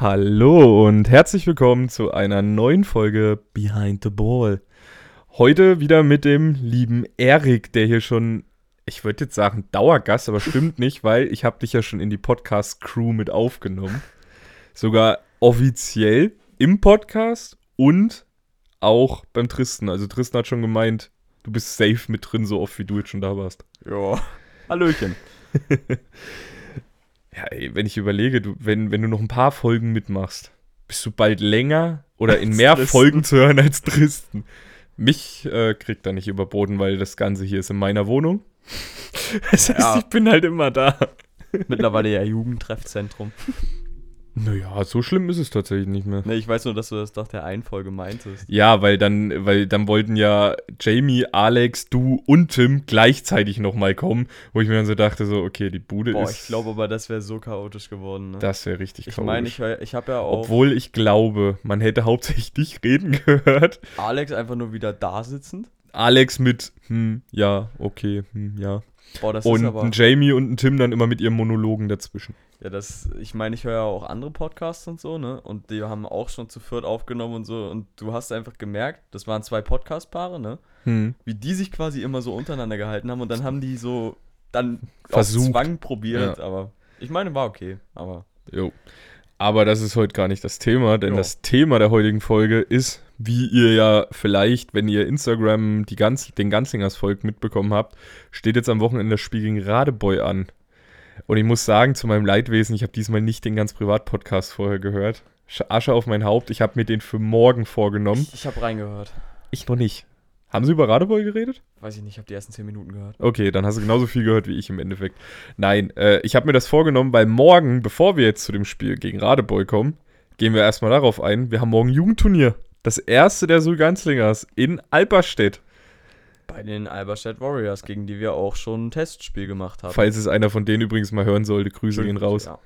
Hallo und herzlich willkommen zu einer neuen Folge Behind the Ball. Heute wieder mit dem lieben Erik, der hier schon, ich würde jetzt sagen Dauergast, aber stimmt nicht, weil ich habe dich ja schon in die Podcast-Crew mit aufgenommen. Sogar offiziell im Podcast und auch beim Tristan. Also Tristan hat schon gemeint, du bist safe mit drin, so oft wie du jetzt schon da warst. Ja. Hallöchen. Ja, ey, wenn ich überlege, du, wenn, wenn du noch ein paar Folgen mitmachst, bist du bald länger oder in mehr Tristan. Folgen zu hören als Tristan. Mich äh, kriegt er nicht überboten, weil das Ganze hier ist in meiner Wohnung. Das heißt, Ja. ich bin halt immer da. Mittlerweile ja Jugendtreffzentrum. Naja, so schlimm ist es tatsächlich nicht mehr. Ne, ich weiß nur, dass du das nach der einen Folge meintest. Ja, weil dann, weil dann wollten ja Jamie, Alex, du und Tim gleichzeitig nochmal kommen, wo ich mir dann so dachte, so, okay, die Bude Boah, ist. ich glaube aber, das wäre so chaotisch geworden. Ne? das wäre richtig ich chaotisch. meine, ich, hör- ich habe ja auch Obwohl ich glaube, man hätte hauptsächlich dich reden gehört. Alex einfach nur wieder da sitzend. Alex mit, hm, ja, okay, hm, ja. Boah, das Und ist aber. ein Jamie und ein Tim dann immer mit ihrem Monologen dazwischen. Ja, das, ich meine, ich höre ja auch andere Podcasts und so, ne? Und die haben auch schon zu viert aufgenommen und so. Und du hast einfach gemerkt, das waren zwei Podcast-Paare, ne? Hm. Wie die sich quasi immer so untereinander gehalten haben und dann haben die so dann Versucht. auf Zwang probiert, Ja. aber ich meine, war okay, aber Jo. Aber das ist heute gar nicht das Thema, denn Jo. das Thema der heutigen Folge ist, wie ihr ja vielleicht, wenn ihr Instagram die ganz, den Ganzlingers Volk mitbekommen habt, steht jetzt am Wochenende das Spiel gegen Radeboy an. Und ich muss sagen, zu meinem Leidwesen, ich habe diesmal nicht den ganz Privat-Podcast vorher gehört. Sch- Asche auf mein Haupt, ich habe mir den für morgen vorgenommen. ich, ich habe reingehört. Ich noch nicht. Haben Sie über Radeboy geredet? Weiß ich nicht, ich habe die ersten 10 Minuten gehört. Okay, dann hast du genauso viel gehört wie ich im Endeffekt. Nein, äh, ich habe mir das vorgenommen, weil morgen, bevor wir jetzt zu dem Spiel gegen Radebeul kommen, gehen wir erstmal darauf ein. Wir haben morgen Jugendturnier. Das erste der Sulganzlingers in Alperstedt. Bei den Alberstadt Warriors, gegen die wir auch schon ein Testspiel gemacht haben. Falls es einer von denen übrigens mal hören sollte, Grüße gehen raus. Ja,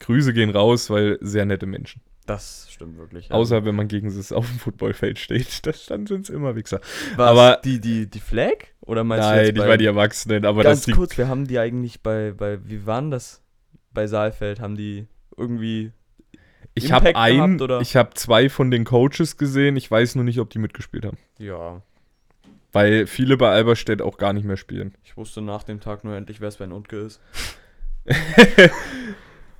Grüße gehen raus, weil sehr nette Menschen. das stimmt wirklich. Außer wenn man gegen sie auf dem Footballfeld steht. Das dann sind es immer Wichser. Was, aber- die, die, die Flag? Oder meinst du Nein, jetzt ich bei, die Erwachsenen, aber Ganz das kurz, wir haben die eigentlich bei, bei, wie waren das? Bei Saalfeld haben die irgendwie, Ich habe ein, gehabt, ich habe zwei von den Coaches gesehen. Ich weiß nur nicht, ob die mitgespielt haben. ja, Weil viele bei Alberstedt auch gar nicht mehr spielen. ich wusste nach dem Tag nur endlich, wer es bei Nutke ist.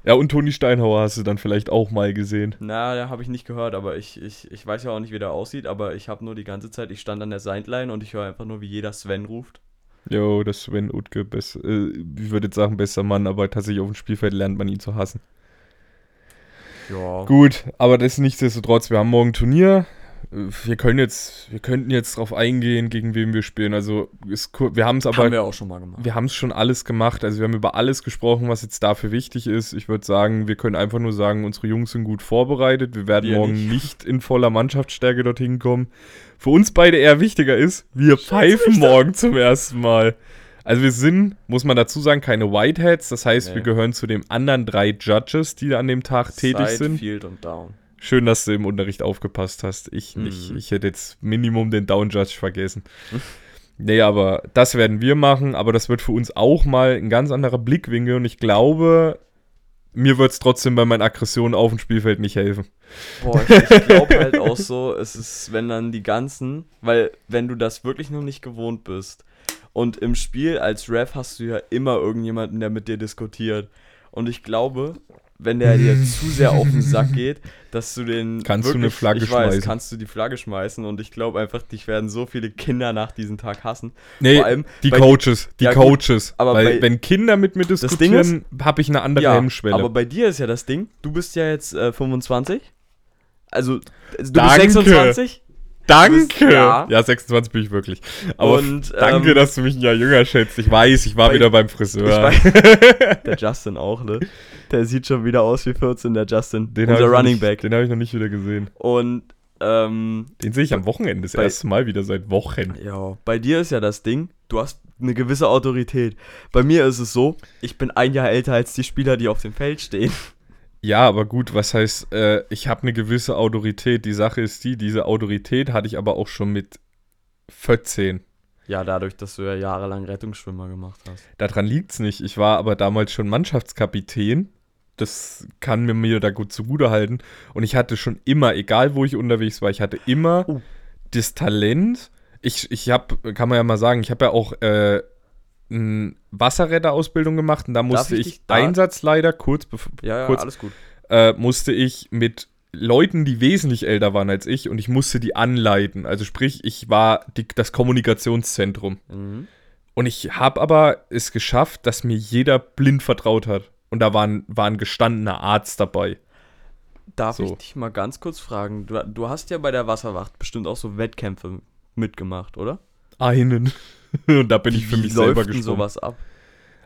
Ja, und Toni Steinhauer hast du dann vielleicht auch mal gesehen. Na, da habe ich nicht gehört, aber ich, ich, ich weiß ja auch nicht, wie der aussieht, aber ich habe nur die ganze Zeit, ich stand an der Sideline und ich höre einfach nur, wie jeder Sven ruft. Jo, das Sven Utke, best, äh, ich würde jetzt sagen, bester Mann, aber tatsächlich auf dem Spielfeld lernt man ihn zu hassen. Ja. Gut, aber das ist nichtsdestotrotz, wir haben morgen Turnier. Wir können jetzt, wir könnten jetzt drauf eingehen, gegen wen wir spielen. Also ist, wir haben es aber haben wir auch schon mal gemacht. Wir haben es schon alles gemacht. Also wir haben über alles gesprochen, was jetzt dafür wichtig ist. Ich würde sagen, wir können einfach nur sagen, unsere Jungs sind gut vorbereitet. Wir werden Wir morgen nicht. nicht. in voller Mannschaftsstärke dorthin kommen. Für uns beide eher wichtiger ist, wir pfeifen morgen zum ersten Mal. Also wir sind, muss man dazu sagen, keine Whiteheads. Das heißt, Nee. wir gehören zu den anderen drei Judges, die an dem Tag tätig Side, sind. Field und Down. Schön, dass du im Unterricht aufgepasst hast. Ich nicht. Mhm. Ich hätte jetzt Minimum den Down Judge vergessen. Nee, aber das werden wir machen. Aber das wird für uns auch mal ein ganz anderer Blickwinkel. Und ich glaube, mir wird es trotzdem bei meinen Aggressionen auf dem Spielfeld nicht helfen. Boah, ich, ich glaube halt auch so, es ist, wenn dann die ganzen, weil wenn du das wirklich noch nicht gewohnt bist und im Spiel als Ref hast du ja immer irgendjemanden, der mit dir diskutiert. Und ich glaube, wenn der dir zu sehr auf den Sack geht, dass du den. Kannst du eine Flagge ich weiß, schmeißen. kannst du die Flagge schmeißen und ich glaube einfach, dich werden so viele Kinder nach diesem Tag hassen. Nee, Vor allem die Coaches, die Ja, Coaches. aber Weil bei- wenn Kinder mit mir Ding diskutieren, habe ich eine andere Ja, Hemmschwelle. aber bei dir ist ja das Ding, du bist ja jetzt äh, 25. Also, also du Danke. bist 26. Danke! ja. Ja. 26 bin ich wirklich. Aber Und, danke, ähm, dass du mich ein Jahr jünger schätzt. Ich weiß, ich war wieder beim Friseur. weiß, der Justin auch, ne? Der sieht schon wieder aus wie 14, der Justin. Den unser Running nicht, Back. Den habe ich noch nicht wieder gesehen. Und, ähm, Den sehe ich am Wochenende das Bei- erste Mal wieder seit Wochen. ja, bei dir ist ja das Ding, du hast eine gewisse Autorität. Bei mir ist es so, ich bin ein Jahr älter als die Spieler, die auf dem Feld stehen. Ja, aber gut, was heißt, äh, ich habe eine gewisse Autorität. Die Sache ist die, diese Autorität hatte ich aber auch schon mit 14. Ja, dadurch, dass du ja jahrelang Rettungsschwimmer gemacht hast. Daran liegt's nicht. Ich war aber damals schon Mannschaftskapitän das kann mir mir da gut zugute halten. Und ich hatte schon immer, egal wo ich unterwegs war, ich hatte immer Oh. das Talent. Ich, ich habe, kann man ja mal sagen, ich habe ja auch äh, eine Wasserretterausbildung gemacht und da musste ich ich, dich da- Einsatzleiter, kurz, bevor, Ja, ja, kurz alles gut. äh, musste ich mit Leuten, die wesentlich älter waren als ich, und ich musste die anleiten. Also sprich, ich war die, das Kommunikationszentrum. Mhm. Und ich habe aber es geschafft, dass mir jeder blind vertraut hat. Und da war ein, war ein gestandener Arzt dabei. Darf So. ich dich mal ganz kurz fragen? Du, du hast ja bei der Wasserwacht bestimmt auch so Wettkämpfe mitgemacht, oder? Einen. Und da bin ich für Wie mich selber läuft gesprungen. sowas ab?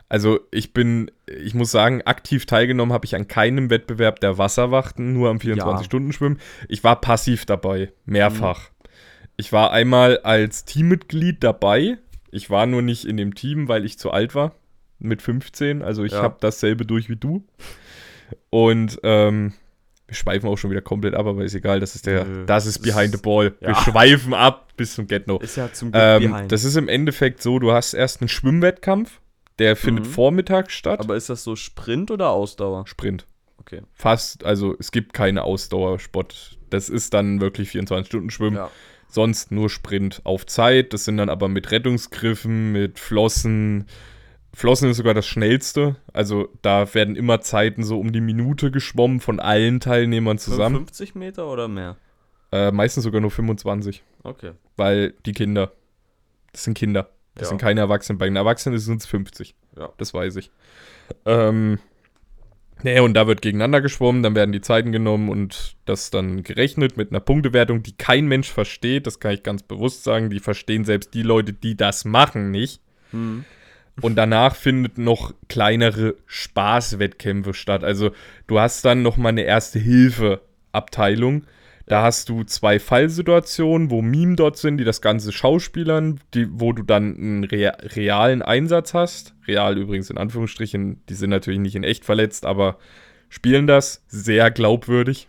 Also ich bin, ich muss sagen, aktiv teilgenommen habe ich an keinem Wettbewerb der Wasserwachten, nur am 24-Stunden-Schwimmen. Ich war passiv dabei, mehrfach. Ich war einmal als Teammitglied dabei. Ich war nur nicht in dem Team, weil ich zu alt war. Mit 15. Also ich Ja. habe dasselbe durch wie du. Und ähm, wir schweifen auch schon wieder komplett ab, aber ist egal. Das ist der, Nö, das ist behind the ball. Wir ja. schweifen ab bis zum Get-No. Ist ja zum Glück Ähm, behind. das ist im Endeffekt so, du hast erst einen Schwimmwettkampf, der findet Mhm. vormittags statt. Aber ist das so Sprint oder Ausdauer? Sprint. Okay. Fast, also es gibt keine Ausdauersport. Das ist dann wirklich 24-Stunden-Schwimmen. Ja. Sonst nur Sprint auf Zeit. Das sind dann aber mit Rettungsgriffen, mit Flossen. Flossen ist sogar das schnellste. Also da werden immer Zeiten so um die Minute geschwommen von allen Teilnehmern zusammen. 50 Meter oder mehr? Äh, meistens sogar nur 25. Okay. Weil die Kinder, das sind Kinder. Das Ja. sind keine Erwachsenen. Bei den Erwachsenen sind es 50. Ja. Das weiß ich. Ähm, nee, und da wird gegeneinander geschwommen, dann werden die Zeiten genommen und das dann gerechnet mit einer Punktewertung, die kein Mensch versteht. Das kann ich ganz bewusst sagen. Die verstehen selbst die Leute, die das machen, nicht. Hm. Und danach findet noch kleinere Spaßwettkämpfe statt. Also du hast dann noch mal eine Erste-Hilfe-Abteilung. Da hast du zwei Fallsituationen, wo Meme dort sind, die das Ganze schauspielern, die, wo du dann einen rea realen Einsatz hast. Real übrigens in Anführungsstrichen, die sind natürlich nicht in echt verletzt, aber spielen das sehr glaubwürdig.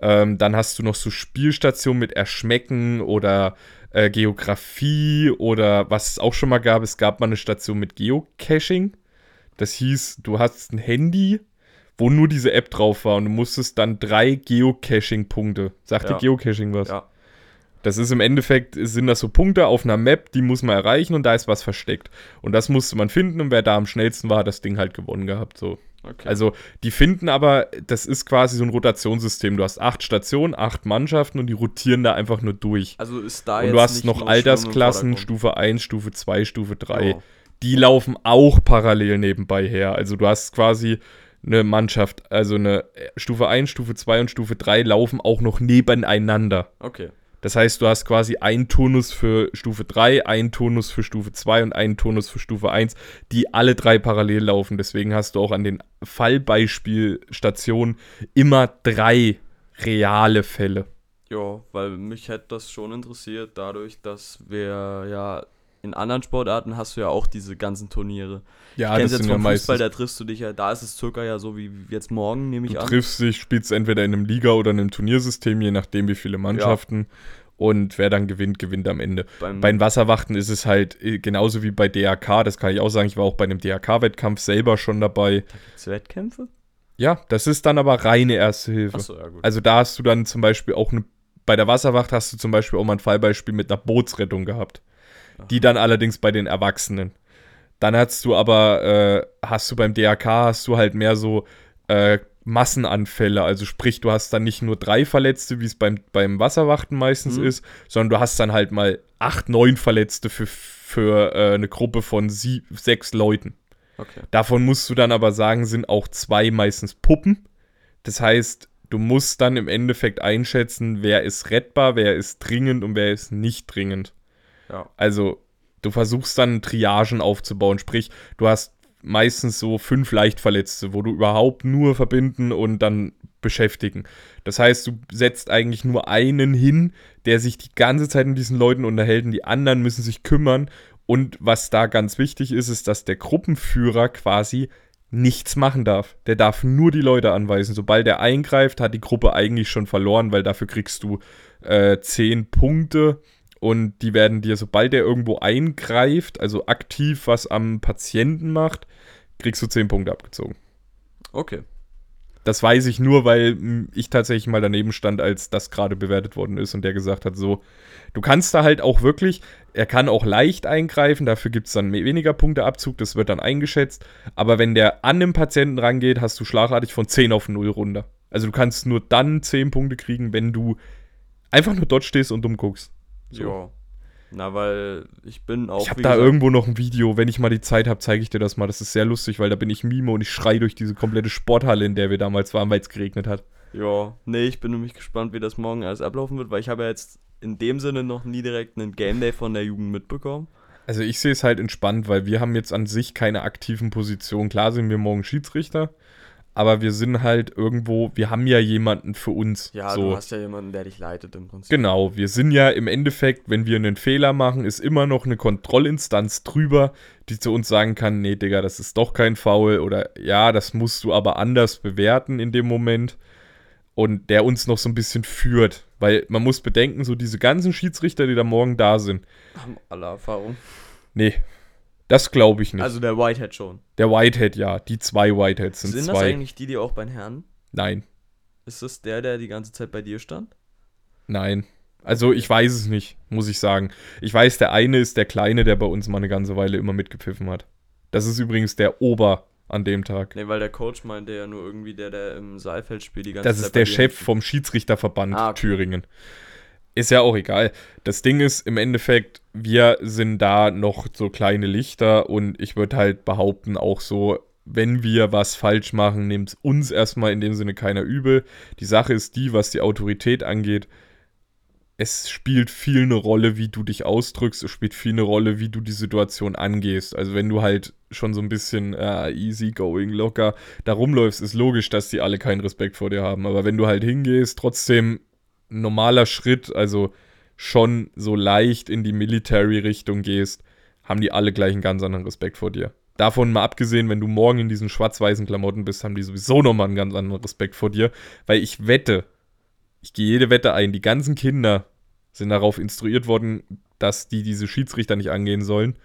Ähm, dann hast du noch so Spielstationen mit Erschmecken oder äh, Geografie oder was es auch schon mal gab, es gab mal eine Station mit Geocaching. Das hieß, du hast ein Handy, wo nur diese App drauf war und du musstest dann drei Geocaching-Punkte. Sagt dir Ja. Geocaching was? Ja. Das ist im Endeffekt, sind das so Punkte auf einer Map, die muss man erreichen und da ist was versteckt. Und das musste man finden und wer da am schnellsten war, hat das Ding halt gewonnen gehabt. So. Okay. Also die finden aber, das ist quasi so ein Rotationssystem. Du hast acht Stationen, acht Mannschaften und die rotieren da einfach nur durch. Also ist da Und jetzt du hast noch Altersklassen, Stufe 1, Stufe 2, Stufe 3. Vordergrund. Die laufen auch parallel nebenbei her. Also du hast quasi eine Mannschaft, also eine Stufe 1, Stufe 2 und Stufe 3 laufen auch noch nebeneinander. Okay. Das heißt, du hast quasi einen Turnus für Stufe 3, einen Turnus für Stufe 2 und einen Turnus für Stufe 1, die alle drei parallel laufen. Deswegen hast du auch an den Fallbeispielstationen immer drei reale Fälle. Ja, weil mich hätte das schon interessiert, dadurch, dass wir ja in anderen Sportarten hast du ja auch diese ganzen Turniere. Ja, ich kenn's jetzt vom Fußball, meistens. da triffst du dich ja, da ist es circa ja so wie jetzt morgen, nehme ich Du an. triffst dich, spielst entweder in einem Liga- oder in einem Turniersystem, je nachdem wie viele Mannschaften. Und wer dann gewinnt, gewinnt am Ende. Beim, Bei den Wasserwachten ist es halt äh, genauso wie bei DRK, das kann ich auch sagen. Ich war auch bei einem DRK-Wettkampf selber schon dabei. Gibt's Wettkämpfe? Ja, das ist dann aber reine Erste Hilfe. Achso, ja gut. Also da hast du dann zum Beispiel auch eine, bei der Wasserwacht hast du zum Beispiel auch mal ein Fallbeispiel mit einer Bootsrettung gehabt. Die dann allerdings bei den Erwachsenen. Dann hast du aber, äh, hast du beim DRK, hast du halt mehr so äh, Massenanfälle. Also sprich, du hast dann nicht nur drei Verletzte, wie es beim, beim Wasserwachten meistens Mhm. ist, sondern du hast dann halt mal acht, neun Verletzte für, für äh, eine Gruppe von sieb, sechs Leuten. okay. Davon musst du dann aber sagen, sind auch zwei meistens Puppen. Das heißt, du musst dann im Endeffekt einschätzen, wer ist rettbar, wer ist dringend und wer ist nicht dringend. Ja. Also, du versuchst dann Triagen aufzubauen. Sprich, du hast meistens so fünf Leichtverletzte, wo du überhaupt nur verbinden und dann beschäftigen. Das heißt, du setzt eigentlich nur einen hin, der sich die ganze Zeit mit diesen Leuten unterhält und die anderen müssen sich kümmern. Und was da ganz wichtig ist, ist, dass der Gruppenführer quasi nichts machen darf. Der darf nur die Leute anweisen. Sobald er eingreift, hat die Gruppe eigentlich schon verloren, weil dafür kriegst du äh, 10 Punkte und die werden dir, sobald er irgendwo eingreift, also aktiv was am Patienten macht, kriegst du 10 Punkte abgezogen. Okay. Das weiß ich nur, weil mh, ich tatsächlich mal daneben stand, als das gerade bewertet worden ist und der gesagt hat, so, du kannst da halt auch wirklich, er kann auch leicht eingreifen, dafür gibt es dann weniger Punkteabzug, das wird dann eingeschätzt, aber wenn der an den Patienten rangeht, hast du schlagartig von 10 auf 0 runter. Also du kannst nur dann 10 Punkte kriegen, wenn du einfach nur dort stehst und dumm guckst. So. Ja. Na, weil ich bin auch. ich habe da gesagt- irgendwo noch ein Video, wenn ich mal die Zeit habe, zeige ich dir das mal. Das ist sehr lustig, weil da bin ich Mime und ich schrei durch diese komplette Sporthalle, in der wir damals waren, weil es geregnet hat. Ja, nee, ich bin nämlich gespannt, wie das morgen alles ablaufen wird, weil ich habe ja jetzt in dem Sinne noch nie direkt einen Game Day von der Jugend mitbekommen. Also ich sehe es halt entspannt, weil wir haben jetzt an sich keine aktiven Positionen. Klar sind wir morgen Schiedsrichter, aber wir sind halt irgendwo, wir haben ja jemanden für uns. Ja, so. du hast ja jemanden, der dich leitet im Prinzip. Genau, wir sind ja im Endeffekt, wenn wir einen Fehler machen, ist immer noch eine Kontrollinstanz drüber, die zu uns sagen kann, nee, Digga, das ist doch kein Foul oder ja, das musst du aber anders bewerten in dem Moment und der uns noch so ein bisschen führt, weil man muss bedenken, so diese ganzen Schiedsrichter, die da morgen da sind, Haben alle Erfahrung. nee, das glaube ich nicht. Also der Whitehead schon. Der Whitehead, ja, die zwei Whiteheads sind, Sind das zwei. eigentlich die, die auch bei den Herren? Nein, Ist das der, der die ganze Zeit bei dir stand? nein. Also ich weiß es nicht, muss ich sagen. Ich weiß, der eine ist der Kleine, der bei uns mal eine ganze Weile immer mitgepfiffen hat. Das ist übrigens der Ober an dem Tag. Nee, weil der Coach meinte ja nur irgendwie der, der im Saalfeld spielt die ganze Das Zeit. ist der Chef vom Schiedsrichterverband Ah, okay. Thüringen. Ist ja auch egal. Das Ding ist im Endeffekt, wir sind da noch so kleine Lichter und ich würde halt behaupten, auch so, wenn wir was falsch machen, nimmt es uns erstmal in dem Sinne keiner übel. Die Sache ist die, was die Autorität angeht, es spielt viel eine Rolle, wie du dich ausdrückst, es spielt viel eine Rolle, wie du die Situation angehst. Also wenn du halt schon so ein bisschen äh, easy going, locker da rumläufst, ist logisch, dass die alle keinen Respekt vor dir haben. Aber wenn du halt hingehst, trotzdem normaler Schritt, also schon so leicht in die Military-Richtung gehst, haben die alle gleich einen ganz anderen Respekt vor dir. Davon mal abgesehen, wenn du morgen in diesen schwarz-weißen Klamotten bist, haben die sowieso nochmal einen ganz anderen Respekt vor dir. Weil ich wette, ich gehe jede Wette ein, die ganzen Kinder sind darauf instruiert worden, dass die diese Schiedsrichter nicht angehen sollen.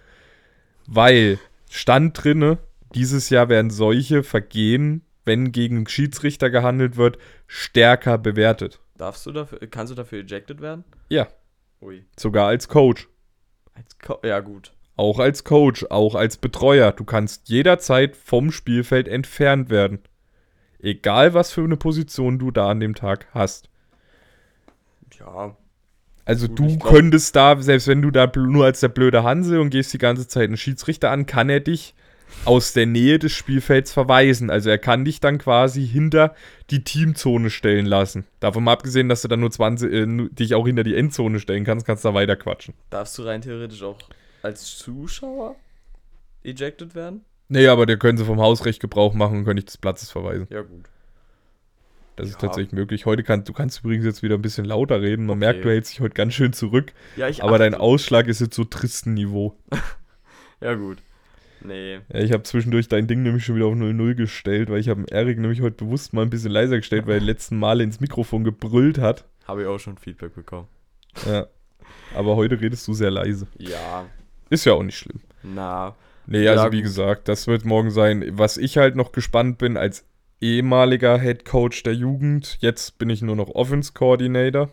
Weil stand drinne, dieses Jahr werden solche Vergehen, wenn gegen Schiedsrichter gehandelt wird, stärker bewertet. Darfst du dafür, kannst du dafür ejected werden? Ja, Ui. sogar als Coach. Als Co ja, gut. Auch als Coach, auch als Betreuer. Du kannst jederzeit vom Spielfeld entfernt werden. Egal, was für eine Position du da an dem Tag hast. Ja. Also Gut, du könntest da, selbst wenn du da nur als der blöde Hanse und gehst die ganze Zeit einen Schiedsrichter an, kann er dich aus der Nähe des Spielfelds verweisen. Also er kann dich dann quasi hinter die Teamzone stellen lassen. Davon mal abgesehen, dass du dann nur 20, äh, dich auch hinter die Endzone stellen kannst, kannst du da weiter quatschen. Darfst du rein theoretisch auch als Zuschauer ejected werden? Nee, aber der können sie vom Hausrecht Gebrauch machen und können dich des Platzes verweisen. Ja, gut. Das ist Ja. tatsächlich möglich. Heute kannst du kannst übrigens jetzt wieder ein bisschen lauter reden. Man Okay. merkt, du hältst dich heute ganz schön zurück. Ja, ich Aber dein Ausschlag ist jetzt so tristen Niveau. Ja, gut. Nee. Ja, ich habe zwischendurch dein Ding nämlich schon wieder auf 0-0 gestellt, weil ich habe Erik nämlich heute bewusst mal ein bisschen leiser gestellt, weil er letzten Male ins Mikrofon gebrüllt hat. Habe ich auch schon Feedback bekommen. Ja. Aber heute redest du sehr leise. Ja. Ist ja auch nicht schlimm. Na. Nee, Ja, also wie gut. gesagt, das wird morgen sein. Was ich halt noch gespannt bin, als ehemaliger Head Coach der Jugend, jetzt bin ich nur noch Offense Coordinator.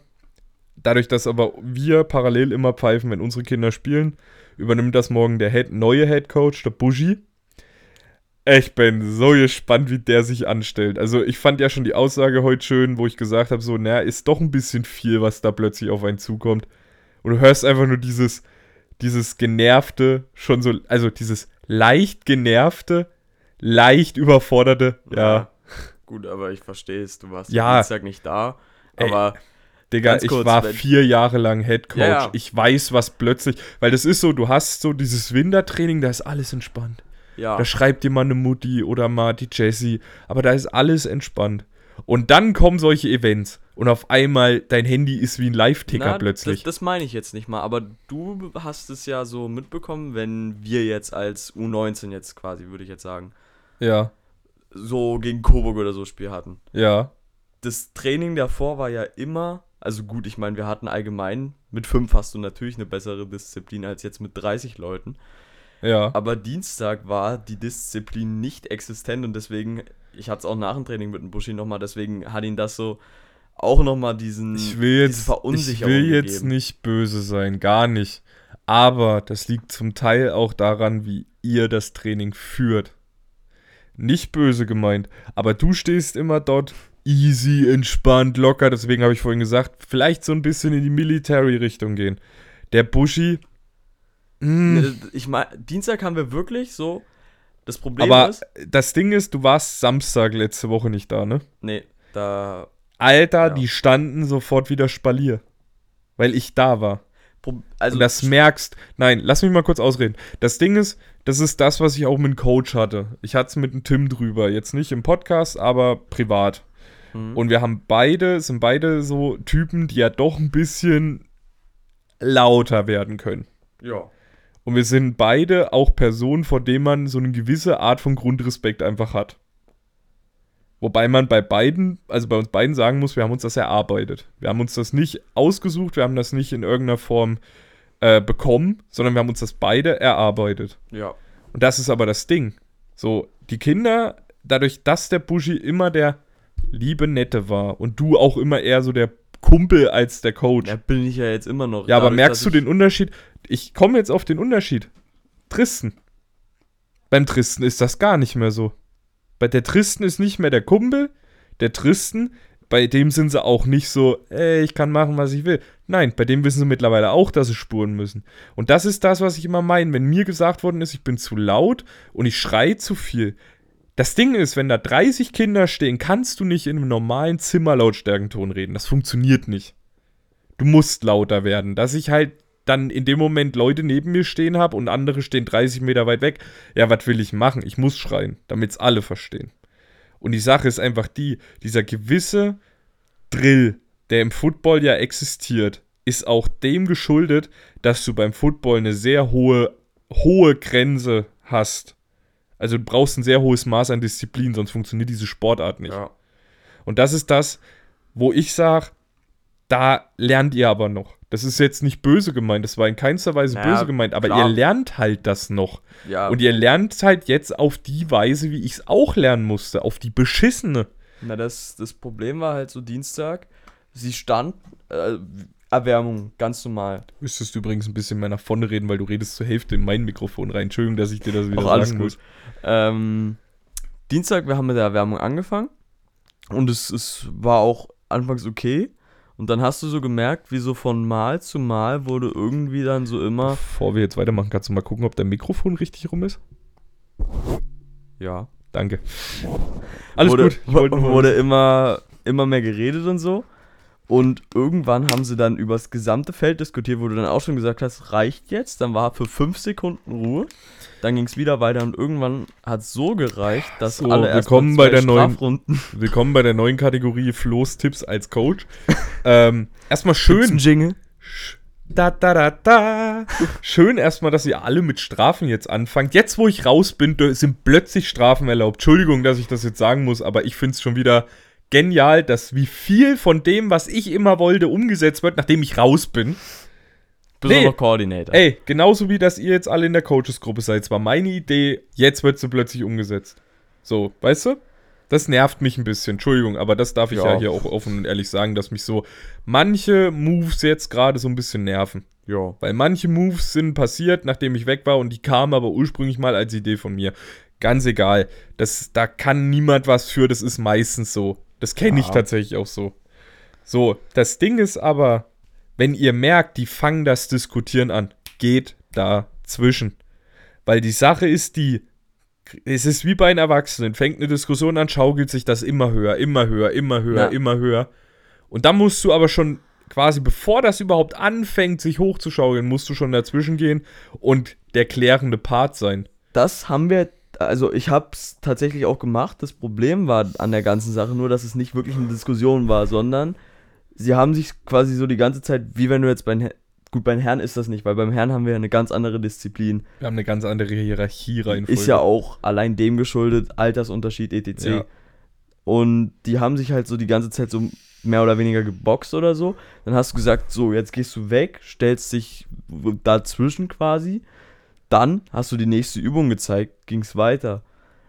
Dadurch, dass aber wir parallel immer pfeifen, wenn unsere Kinder spielen, übernimmt das morgen der Head, neue Head Coach, der Bushi. Ich bin so gespannt, wie der sich anstellt. Also ich fand ja schon die Aussage heute schön, wo ich gesagt habe, so, naja, ist doch ein bisschen viel, was da plötzlich auf einen zukommt. Und du hörst einfach nur dieses, dieses genervte, schon so, also dieses leicht genervte, leicht überforderte, ja, Gut, aber ich verstehe es. Du warst Ja. Dienstag nicht da. Ey, Aber Digga, Ganz ich kurz, war wenn- vier Jahre lang Head Coach. Ja, ja. Ich weiß, was plötzlich, weil das ist so, du hast so dieses Wintertraining, da ist alles entspannt. ja. Da schreibt dir mal eine Mutti oder mal die Jessie, aber da ist alles entspannt. Und dann kommen solche Events und auf einmal dein Handy ist wie ein Live-Ticker plötzlich. Das, das meine ich jetzt nicht mal, aber du hast es ja so mitbekommen, wenn wir jetzt als U19 jetzt quasi, würde ich jetzt sagen, ja, so gegen Coburg oder so Spiel hatten. ja, Das Training davor war ja immer, also gut, ich meine, wir hatten allgemein, mit fünf hast du natürlich eine bessere Disziplin als jetzt mit 30 Leuten. ja. Aber Dienstag war die Disziplin nicht existent und deswegen, ich hatte es auch nach dem Training mit dem Buschi nochmal, deswegen hat ihn das so auch nochmal diesen ich will diese jetzt, ich Verunsicherung will jetzt gegeben. nicht böse sein, gar nicht. Aber das liegt zum Teil auch daran, wie ihr das Training führt. Nicht böse gemeint, aber du stehst immer dort easy, entspannt, locker. Deswegen habe ich vorhin gesagt, vielleicht so ein bisschen in die Military-Richtung gehen. Der Buschi, mm, Ne, Ich meine, Dienstag haben wir wirklich so. Das Problem aber ist. das Ding ist, du warst Samstag letzte Woche nicht da, ne? Nee, da. Alter, Ja. die standen sofort wieder Spalier. Weil ich da war. Also, und das merkst. Nein, lass mich mal kurz ausreden. Das Ding ist, das ist das, was ich auch mit dem Coach hatte. Ich hatte es mit dem Tim drüber. Jetzt nicht im Podcast, aber privat. Mhm. Und wir haben beide, sind beide so Typen, die ja doch ein bisschen lauter werden können. ja. Und wir sind beide auch Personen, vor denen man so eine gewisse Art von Grundrespekt einfach hat. Wobei man bei beiden, also bei uns beiden sagen muss, wir haben uns das erarbeitet. Wir haben uns das nicht ausgesucht, wir haben das nicht in irgendeiner Form äh, bekommen, sondern wir haben uns das beide erarbeitet. Ja. Und das ist aber das Ding. So, die Kinder, dadurch, dass der Buschi immer der liebe Nette war und du auch immer eher so der Kumpel als der Coach. Da bin ich ja jetzt immer noch. Ja, aber Dadurch, merkst du den Unterschied? Ich komme jetzt auf den Unterschied. Tristen. Beim Tristen ist das gar nicht mehr so. Bei der Tristen ist nicht mehr der Kumpel. Der Tristen, bei dem sind sie auch nicht so, ey, ich kann machen, was ich will. Nein, bei dem wissen sie mittlerweile auch, dass sie spuren müssen. Und das ist das, was ich immer meine. Wenn mir gesagt worden ist, ich bin zu laut und ich schreie zu viel. Das Ding ist, wenn da 30 Kinder stehen, kannst du nicht in einem normalen Zimmerlautstärkenton reden. Das funktioniert nicht du musst lauter werden. Dass ich halt dann in dem Moment Leute neben mir stehen habe und andere stehen 30 Meter weit weg. Ja, was will ich machen? Ich muss schreien, damit es alle verstehen. Und die Sache ist einfach die, dieser gewisse Drill, der im Football ja existiert, ist auch dem geschuldet, dass du beim Football eine sehr hohe, hohe Grenze hast. Also du brauchst ein sehr hohes Maß an Disziplin, sonst funktioniert diese Sportart nicht. Ja. Und das ist das, wo ich sage, da lernt ihr aber noch. Das ist jetzt nicht böse gemeint, das war in keinster Weise Naja, böse gemeint, aber klar. ihr lernt halt das noch. Ja. Und ihr lernt halt jetzt auf die Weise, wie ich es auch lernen musste, auf die beschissene. Na, das, das Problem war halt so Dienstag. Sie stand. Äh, Erwärmung, ganz normal. Du müsstest übrigens ein bisschen mehr nach vorne reden, weil du redest zur Hälfte in mein Mikrofon rein. Entschuldigung, dass ich dir das wieder Auch alles sagen gut. Ähm, Dienstag, wir haben mit der Erwärmung angefangen. Und es, es war auch anfangs okay. Und dann hast du so gemerkt, wie so von Mal zu Mal wurde irgendwie dann so immer. Bevor wir jetzt weitermachen, kannst du mal gucken, ob dein Mikrofon richtig rum ist? Ja. Danke. Alles wurde, gut. Wollte wurde immer, immer mehr geredet und so. Und irgendwann haben sie dann übers gesamte Feld diskutiert, wo du dann auch schon gesagt hast, reicht jetzt. Dann war für fünf Sekunden Ruhe. Dann ging es wieder weiter und irgendwann hat es so gereicht, dass So, alle erst willkommen mal bei der neuen- Strafrunden Willkommen bei der neuen Kategorie Flo's Tipps als Coach. ähm, erstmal schön. Jingle. Da, da, da, da. Schön erstmal, dass ihr alle mit Strafen jetzt anfangt. Jetzt, wo ich raus bin, sind plötzlich Strafen erlaubt. Entschuldigung, dass ich das jetzt sagen muss, aber ich finde es schon wieder genial, dass wie viel von dem, was ich immer wollte, umgesetzt wird, nachdem ich raus bin. Bist Nee. Koordinator. Ey, genauso wie, dass ihr jetzt alle in der Coaches-Gruppe seid. Es war meine Idee, jetzt wird sie plötzlich umgesetzt. So, weißt du? Das nervt mich ein bisschen, Entschuldigung, aber das darf ich ja, Ja. hier auch offen und ehrlich sagen, dass mich so manche Moves jetzt gerade so ein bisschen nerven. Ja. Weil manche Moves sind passiert, nachdem ich weg war und die kamen aber ursprünglich mal als Idee von mir. Ganz egal. Das, da kann niemand was für, das ist meistens so. Das kenne ich Ja. tatsächlich auch so. So, das Ding ist aber, wenn ihr merkt, die fangen das Diskutieren an, geht dazwischen. Weil die Sache ist die, es ist wie bei einem Erwachsenen, fängt eine Diskussion an, schaukelt sich das immer höher, immer höher, immer höher, Ja. immer höher. Und dann musst du aber schon quasi, bevor das überhaupt anfängt, sich hochzuschaukeln, musst du schon dazwischen gehen und der klärende Part sein. Das haben wir, also ich habe es tatsächlich auch gemacht. Das Problem war an der ganzen Sache nur, dass es nicht wirklich eine Diskussion war, sondern sie haben sich quasi so die ganze Zeit, wie wenn du jetzt beim gut beim Herrn ist das nicht, weil beim Herrn haben wir eine ganz andere Disziplin. Wir haben eine ganz andere Hierarchie rein. Ist ja auch allein dem geschuldet, Altersunterschied etc. Ja. Und die haben sich halt so die ganze Zeit so mehr oder weniger geboxt oder so. Dann hast du gesagt, so, jetzt gehst du weg, stellst dich dazwischen quasi. Dann hast du die nächste Übung gezeigt, ging es weiter.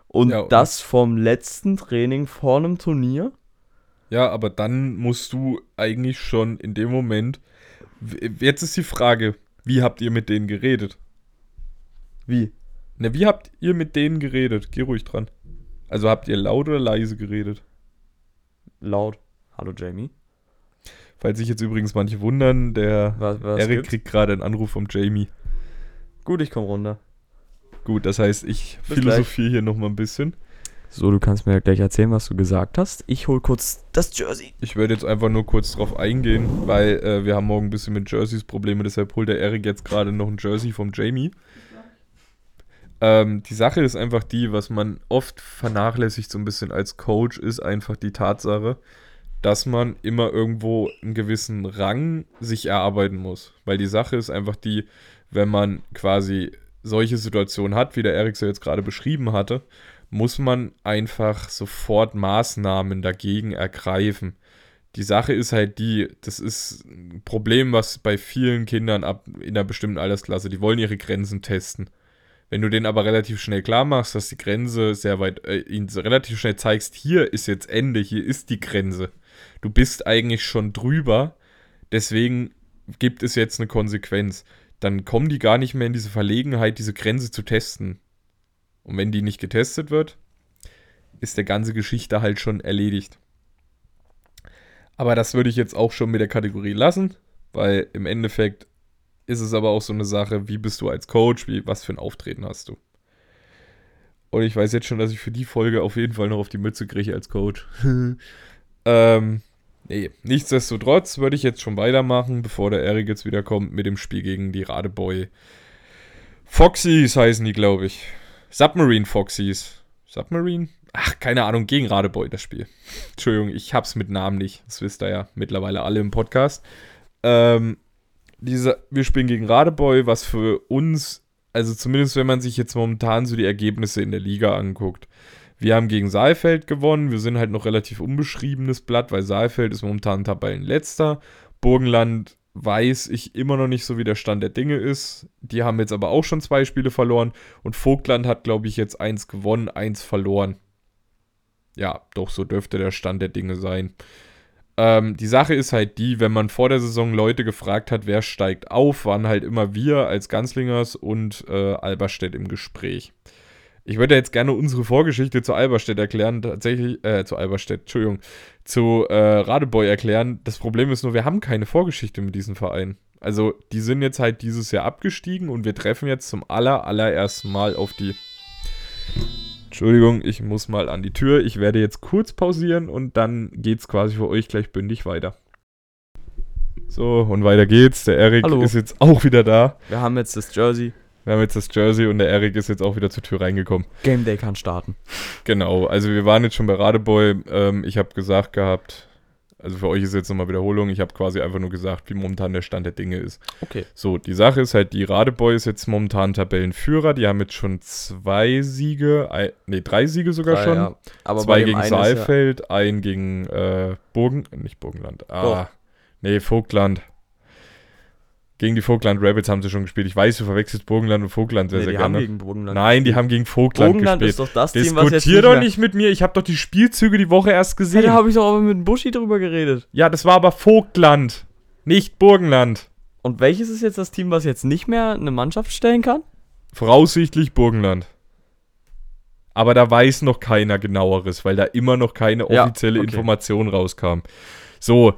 Und Ja, das vom letzten Training vor einem Turnier? Ja, aber dann musst du eigentlich schon in dem Moment. Jetzt ist die Frage, wie habt ihr mit denen geredet? Wie? Na, wie habt ihr mit denen geredet? Geh ruhig dran. Also habt ihr laut oder leise geredet? Laut. Hallo Jamie. Falls sich jetzt übrigens manche wundern, der Was, was Erik gibt's? kriegt gerade einen Anruf vom Jamie. Gut, ich komme runter. Gut, das heißt, ich Bis philosophiere hier nochmal ein bisschen. So, du kannst mir ja gleich erzählen, was du gesagt hast. Ich hol kurz das Jersey. Ich werde jetzt einfach nur kurz drauf eingehen, weil äh, wir haben morgen ein bisschen mit Jerseys Probleme, deshalb holt der Erik jetzt gerade noch ein Jersey vom Jamie. Ähm, die Sache ist einfach die, was man oft vernachlässigt so ein bisschen als Coach, ist einfach die Tatsache, dass man immer irgendwo einen gewissen Rang sich erarbeiten muss. Weil die Sache ist einfach die, wenn man quasi solche Situationen hat, wie der Erik so jetzt gerade beschrieben hatte, muss man einfach sofort Maßnahmen dagegen ergreifen. Die Sache ist halt die, das ist ein Problem, was bei vielen Kindern ab in einer bestimmten Altersklasse, die wollen ihre Grenzen testen. Wenn du denen aber relativ schnell klar machst, dass die Grenze sehr weit, äh, ihnen relativ schnell zeigst, hier ist jetzt Ende, hier ist die Grenze. Du bist eigentlich schon drüber, deswegen gibt es jetzt eine Konsequenz. Dann kommen die gar nicht mehr in diese Verlegenheit, diese Grenze zu testen. Und wenn die nicht getestet wird, ist der ganze Geschichte halt schon erledigt. Aber das würde ich jetzt auch schon mit der Kategorie lassen, weil im Endeffekt ist es aber auch so eine Sache, wie bist du als Coach, wie, was für ein Auftreten hast du. Und ich weiß jetzt schon, dass ich für die Folge auf jeden Fall noch auf die Mütze kriege als Coach. ähm, nee, nichtsdestotrotz würde ich jetzt schon weitermachen, bevor der Erik jetzt wieder kommt mit dem Spiel gegen die Radeboy. Foxys heißen die, glaube ich. Submarine Foxys. Submarine? Ach, keine Ahnung, gegen Radeboy das Spiel. Entschuldigung, ich hab's mit Namen nicht. Das wisst ihr ja mittlerweile alle im Podcast. Ähm, diese, wir spielen gegen Radeboy, was für uns, also zumindest wenn man sich jetzt momentan so die Ergebnisse in der Liga anguckt. Wir haben gegen Saalfeld gewonnen. Wir sind halt noch relativ unbeschriebenes Blatt, weil Saalfeld ist momentan Tabellenletzter. Burgenland weiß ich immer noch nicht so, wie der Stand der Dinge ist. Die haben jetzt aber auch schon zwei Spiele verloren. Und Vogtland hat, glaube ich, jetzt eins gewonnen, eins verloren. Ja, doch, so dürfte der Stand der Dinge sein. Ähm, die Sache ist halt die, wenn man vor der Saison Leute gefragt hat, wer steigt auf, waren halt immer wir als Ganzlingers und äh, Alberstedt im Gespräch. Ich würde jetzt gerne unsere Vorgeschichte zu Alberstedt erklären, tatsächlich, äh, zu Alberstedt, Entschuldigung, zu äh, Radeboy erklären. Das Problem ist nur, wir haben keine Vorgeschichte mit diesem Verein. Also, die sind jetzt halt dieses Jahr abgestiegen und wir treffen jetzt zum aller, allerersten Mal auf die. Entschuldigung, ich muss mal an die Tür. Ich werde jetzt kurz pausieren und dann geht's quasi für euch gleich bündig weiter. So, und weiter geht's. Der Erik ist jetzt auch wieder da. Wir haben jetzt das Jersey. Wir haben jetzt das Jersey und der Erik ist jetzt auch wieder zur Tür reingekommen. Game Day kann starten. Genau, also wir waren jetzt schon bei Radeboy. Ähm, ich habe gesagt gehabt, also für euch ist jetzt nochmal Wiederholung, ich habe quasi einfach nur gesagt, wie momentan der Stand der Dinge ist. Okay. So, die Sache ist halt, die Radeboy ist jetzt momentan Tabellenführer. Die haben jetzt schon zwei Siege, ein, nee, drei Siege sogar Drei, schon. ja. Aber zwei gegen ist ja- Saalfeld, ein gegen äh, Burgen, nicht Burgenland, ah, Doch. nee, Vogtland. Gegen die Vogtland Rabbits haben sie schon gespielt. Ich weiß, du verwechselst Burgenland und Vogtland sehr, Nee, sehr die gerne. haben gegen Burgenland. Nein, die haben gegen Vogtland Burgenland gespielt. ist doch das Team, was jetzt Diskutier nicht doch nicht mit mir. Ich habe doch die Spielzüge die Woche erst Ja, gesehen. da Ja, habe ich doch aber mit Buschi drüber geredet. das war aber Vogtland, nicht Burgenland. Und welches ist jetzt das Team, was jetzt nicht mehr eine Mannschaft stellen kann? Voraussichtlich Burgenland. Aber da weiß noch keiner genaueres, weil da immer noch keine Ja, offizielle okay. Information rauskam. So,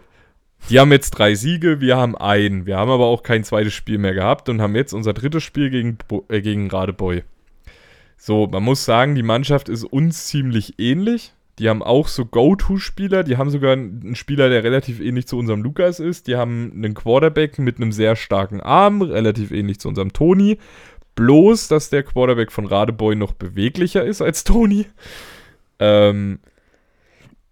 die haben jetzt drei Siege, wir haben einen. Wir haben aber auch kein zweites Spiel mehr gehabt und haben jetzt unser drittes Spiel gegen, äh, gegen Radeboy. So, man muss sagen, die Mannschaft ist uns ziemlich ähnlich. Die haben auch so Go-To-Spieler. Die haben sogar einen Spieler, der relativ ähnlich zu unserem Lukas ist. Die haben einen Quarterback mit einem sehr starken Arm, relativ ähnlich zu unserem Toni. Bloß, dass der Quarterback von Radeboy noch beweglicher ist als Toni. Ähm,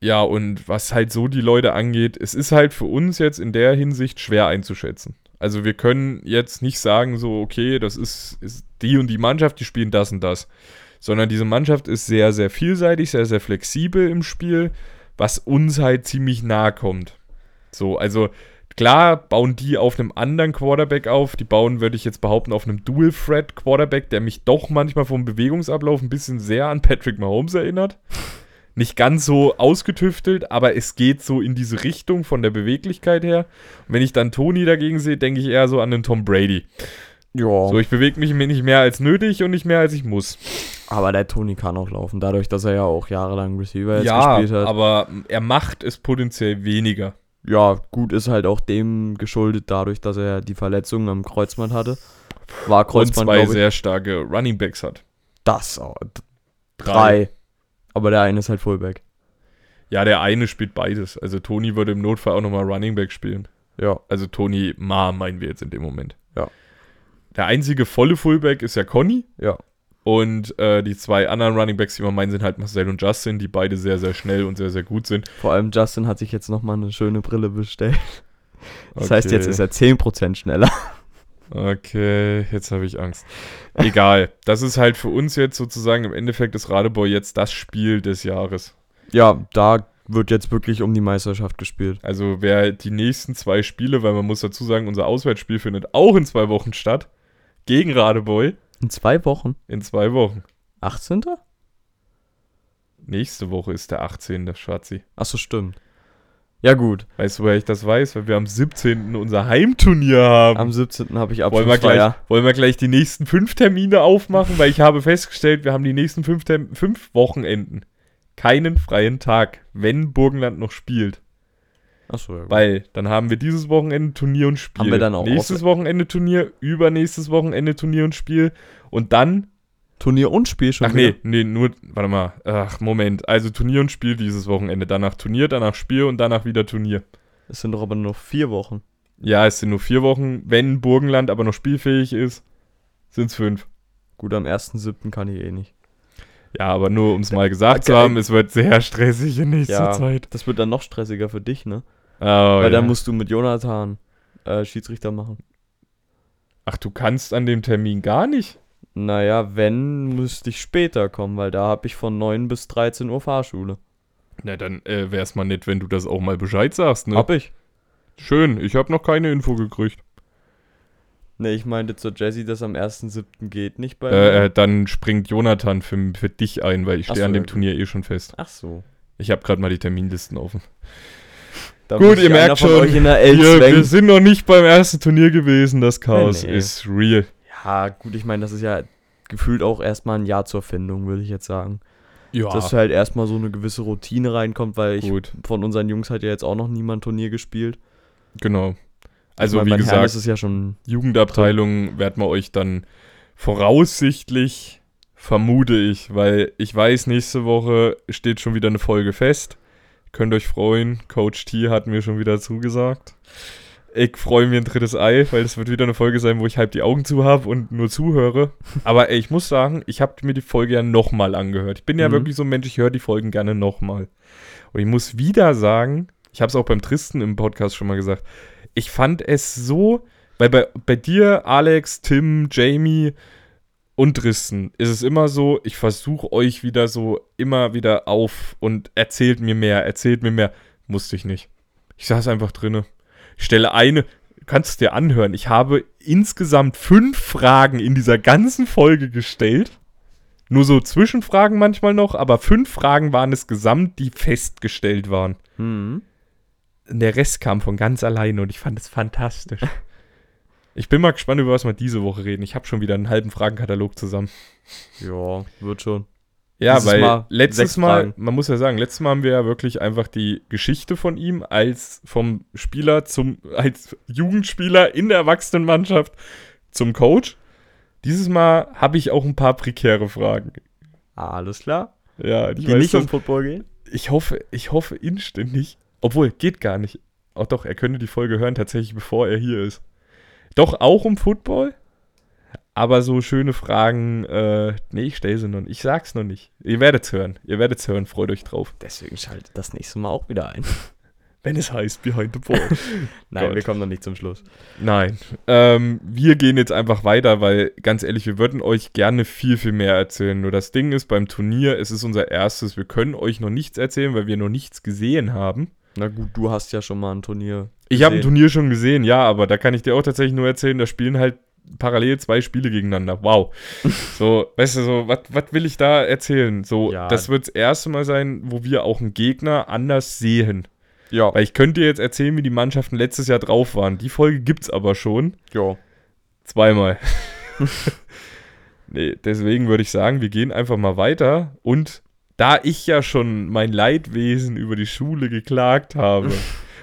ja, und was halt so die Leute angeht, es ist halt für uns jetzt in der Hinsicht schwer einzuschätzen. Also wir können jetzt nicht sagen, so, okay, das ist, ist die und die Mannschaft, die spielen das und das. Sondern diese Mannschaft ist sehr, sehr vielseitig, sehr, sehr flexibel im Spiel, was uns halt ziemlich nahe kommt. So, also Klar bauen die auf einem anderen Quarterback auf. Die bauen, würde ich jetzt behaupten, auf einem Dual-Threat-Quarterback, der mich doch manchmal vom Bewegungsablauf ein bisschen sehr an Patrick Mahomes erinnert. Nicht ganz so ausgetüftelt, aber es geht so in diese Richtung von der Beweglichkeit her. Und wenn ich dann Tony dagegen sehe, denke ich eher so an den Tom Brady. Ja. So, ich bewege mich nicht mehr als nötig und nicht mehr als ich muss. Aber der Tony kann auch laufen, dadurch, dass er ja auch jahrelang Receiver jetzt ja, gespielt hat. aber er macht es potenziell weniger. ja, gut ist halt auch dem geschuldet, dadurch, dass er die Verletzung am Kreuzband hatte. War Und Kreuzband, zwei glaube ich. sehr starke Running Backs hat. Das auch. Drei. Aber der eine ist halt Fullback. Ja, der eine spielt beides. Also Tony würde im Notfall auch nochmal Running Back spielen. Ja. Also Tony Ma meinen wir jetzt in dem Moment. Ja. Der einzige volle Fullback ist ja Conny. Ja. Und äh, die zwei anderen Running Backs, die wir meinen, sind halt Marcel und Justin, die beide sehr, sehr schnell und sehr, sehr gut sind. Vor allem Justin hat sich jetzt nochmal eine schöne Brille bestellt. Das heißt, jetzt ist er 10% schneller. Okay, jetzt habe ich Angst. Egal. Das ist halt für uns jetzt sozusagen im Endeffekt das Radebeul jetzt das Spiel des Jahres. Ja, da wird jetzt wirklich um die Meisterschaft gespielt. Also wer die nächsten zwei Spiele, weil man muss dazu sagen, unser Auswärtsspiel findet auch in zwei Wochen statt. Gegen Radebeul In zwei Wochen. in zwei Wochen. 18. Nächste Woche ist der 18. Schwarzi. Achso, stimmt. Ja, gut. Weißt du, woher ich das weiß? Weil wir am 17. unser Heimturnier haben. Am 17. habe ich wollen, wir gleich, wollen wir gleich die nächsten fünf Termine aufmachen? Weil ich habe festgestellt, wir haben die nächsten fünf, fünf Wochenenden keinen freien Tag, wenn Burgenland noch spielt. Achso, ja. gut. Weil dann haben wir dieses Wochenende Turnier und Spiel. Haben wir dann auch Nächstes Wochenende Turnier, übernächstes Wochenende Turnier und Spiel. Und dann Turnier und Spiel schon Ach nee, wieder? nee, nur, warte mal. Ach, Moment. Also Turnier und Spiel dieses Wochenende. Danach Turnier, danach Spiel und danach wieder Turnier. Es sind doch aber nur vier Wochen. Ja, es sind nur vier Wochen. Wenn Burgenland aber noch spielfähig ist, sind es fünf. Gut, am 1.7. kann ich eh nicht. Ja, aber nur um es mal gesagt zu Okay. haben, es wird sehr stressig in nächster Ja. Zeit. Das wird dann noch stressiger für dich, ne? Oh, Weil ja. dann musst du mit Jonathan äh, Schiedsrichter machen. Ach, du kannst an dem Termin gar nicht. Naja, wenn, müsste ich später kommen, weil da habe ich von 9 bis 13 Uhr Fahrschule. Na, dann äh, wär's mal nett, wenn du das auch mal Bescheid sagst, ne? Hab ich. Schön, ich habe noch keine Info gekriegt. Ne, ich meinte zur Jessie, dass am 1.7. geht nicht bei Äh, äh, mir. dann springt Jonathan für, für dich ein, weil ich stehe so, an dem. Turnier eh schon fest. Ach so. Ich habe gerade mal die Terminlisten offen. Da Gut, ihr merkt schon, Wir, wir sind noch nicht beim ersten Turnier gewesen. Das Chaos Nee, nee. ist real. Ja, gut, ich meine, das ist ja gefühlt auch erstmal ein Jahr zur Findung, würde ich jetzt sagen. Ja, Dass halt erstmal so eine gewisse Routine reinkommt, weil ich gut, von unseren Jungs hat ja jetzt auch noch niemand Turnier gespielt. genau. Also meine, wie gesagt, ist es ja schon. Jugendabteilung werden wir euch dann voraussichtlich, vermute ich, weil ich weiß, nächste Woche steht schon wieder eine Folge fest. Könnt euch freuen. Coach T hat mir schon wieder zugesagt. Ich freue mich ein drittes Ei, weil es wird wieder eine Folge sein, wo ich halb die Augen zu habe und nur zuhöre. Aber ey, ich muss sagen, ich habe mir die Folge ja nochmal angehört. Ich bin ja Mhm. wirklich so ein Mensch, ich höre die Folgen gerne nochmal. Und ich muss wieder sagen, ich habe es auch beim Tristen im Podcast schon mal gesagt, ich fand es so, weil bei, bei dir, Alex, Tim, Jamie und Tristan ist es immer so, ich versuche euch wieder so immer wieder auf und erzählt mir mehr, erzählt mir mehr. Musste ich nicht. Ich saß einfach drinne. Ich stelle eine, du kannst es dir anhören, ich habe insgesamt fünf Fragen in dieser ganzen Folge gestellt. Nur so Zwischenfragen manchmal noch, aber fünf Fragen waren es gesamt, die festgestellt waren. Hm. Der Rest kam von ganz alleine und ich fand es fantastisch. Ich bin mal gespannt, über was wir diese Woche reden. Ich habe schon wieder einen halben Fragenkatalog zusammen. Ja, wird schon. Ja, weil Mal letztes Mal, man muss ja sagen, letztes Mal haben wir ja wirklich einfach die Geschichte von ihm als vom Spieler zum, als Jugendspieler in der Erwachsenenmannschaft zum Coach. Dieses Mal habe ich auch ein paar prekäre Fragen. Alles klar. Ja, Die weiß nicht um Football gehen. ich hoffe, ich hoffe inständig. Obwohl, geht gar nicht. Auch doch, er könnte die Folge hören, tatsächlich, bevor er hier ist. Doch auch um Football. Aber so schöne Fragen, äh, nee, ich stelle sie noch nicht. Ich sag's noch nicht. Ihr werdet's hören. Ihr werdet's hören, freut euch drauf. Deswegen schaltet das nächste Mal auch wieder ein. Wenn es heißt Behind the Ball. Nein, Gott. wir kommen noch nicht zum Schluss. Nein. Ähm, wir gehen jetzt einfach weiter, weil ganz ehrlich, wir würden euch gerne viel, viel mehr erzählen. Nur das Ding ist, beim Turnier, es ist unser erstes. Wir können euch noch nichts erzählen, weil wir noch nichts gesehen haben. Na gut, du hast ja schon mal ein Turnier Ich habe ein gesehen. Turnier schon gesehen, ja, aber da kann ich dir auch tatsächlich nur erzählen, da spielen halt parallel zwei Spiele gegeneinander. Wow. so, weißt du, so, was will ich da erzählen? So, Ja. das wird das erste Mal sein, wo wir auch einen Gegner anders sehen. Ja. Weil ich könnte dir jetzt erzählen, wie die Mannschaften letztes Jahr drauf waren. Die Folge gibt's aber schon. ja. Zweimal. nee, deswegen würde ich sagen, wir gehen einfach mal weiter. Und da ich ja schon mein Leidwesen über die Schule geklagt habe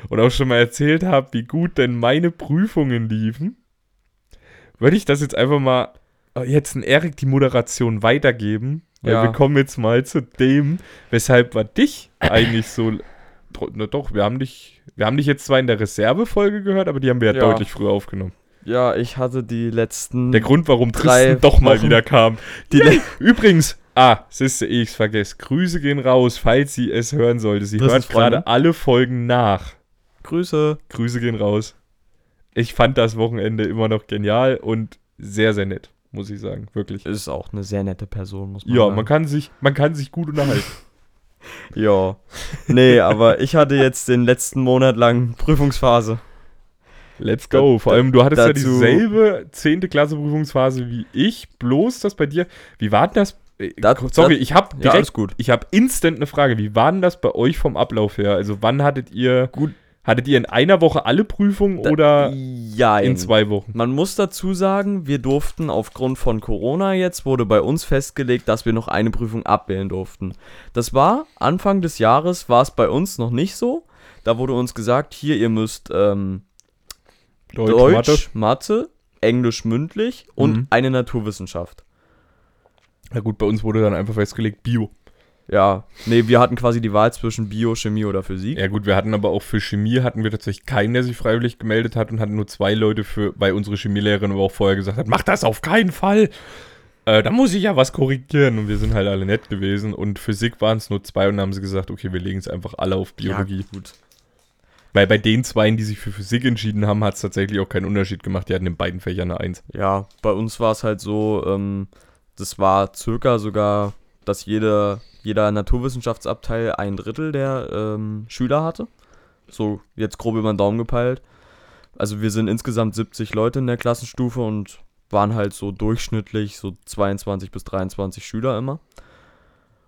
und auch schon mal erzählt habe, wie gut denn meine Prüfungen liefen, würde ich das jetzt einfach mal äh, jetzt in Erik die Moderation weitergeben. Weil Ja. wir kommen jetzt mal zu dem, weshalb wir dich eigentlich so. Na doch, wir haben dich, wir haben dich jetzt zwar in der Reservefolge gehört, aber die haben wir ja, Ja. deutlich früher aufgenommen. Ja, ich hatte die letzten. Der Grund, warum Drei Tristan doch mal Wochen. wieder kam. Übrigens, ah, siehste, ich vergesse. Grüße gehen raus, falls sie es hören sollte. Sie Tristans hört gerade alle Folgen nach. Grüße. Grüße gehen raus. Ich fand das Wochenende immer noch genial und sehr, sehr nett, muss ich sagen. Wirklich. Ist auch eine sehr nette Person, muss man Ja, sagen. man kann sich, man kann sich gut unterhalten. Ja. Nee, aber ich hatte jetzt den letzten Monat lang Prüfungsphase. Let's go. Vor allem, du hattest ja dazu- dieselbe 10. Klasse Prüfungsphase wie ich, bloß das bei dir. Wie war denn das? Äh, Da- Sorry, da- ich habe Ja, direkt gut. Ich habe instant eine Frage. Wie war denn das bei euch vom Ablauf her? Also wann hattet ihr Gut. Hattet ihr in einer Woche alle Prüfungen Da- oder ja, in zwei Wochen? Man muss dazu sagen, wir durften aufgrund von Corona jetzt, wurde bei uns festgelegt, dass wir noch eine Prüfung abwählen durften. Das war Anfang des Jahres, war es bei uns noch nicht so. Da wurde uns gesagt, hier, ihr müsst ähm, Deutsch, Mathe. Englisch mündlich und Mhm. eine Naturwissenschaft. Na gut, bei uns wurde dann einfach festgelegt Bio. Ja, nee, wir hatten quasi die Wahl zwischen Bio, Chemie oder Physik. Ja gut, wir hatten aber auch für Chemie hatten wir tatsächlich keinen, der sich freiwillig gemeldet hat und hatten nur zwei Leute für, weil unsere Chemielehrerin aber auch vorher gesagt hat, mach das auf keinen Fall. Äh, da muss ich ja was korrigieren und wir sind halt alle nett gewesen und Physik waren es nur zwei und dann haben sie gesagt, okay, wir legen es einfach alle auf Biologie. Ja, gut. Weil bei den Zweien, die sich für Physik entschieden haben, hat es tatsächlich auch keinen Unterschied gemacht. Die hatten in beiden Fächern eine Eins. Ja, bei uns war es halt so, ähm, das war circa sogar, dass jeder, jeder Naturwissenschaftsabteil ein Drittel der ähm, Schüler hatte. So jetzt grob über den Daumen gepeilt. Also wir sind insgesamt 70 Leute in der Klassenstufe und waren halt so durchschnittlich so 22 bis 23 Schüler immer.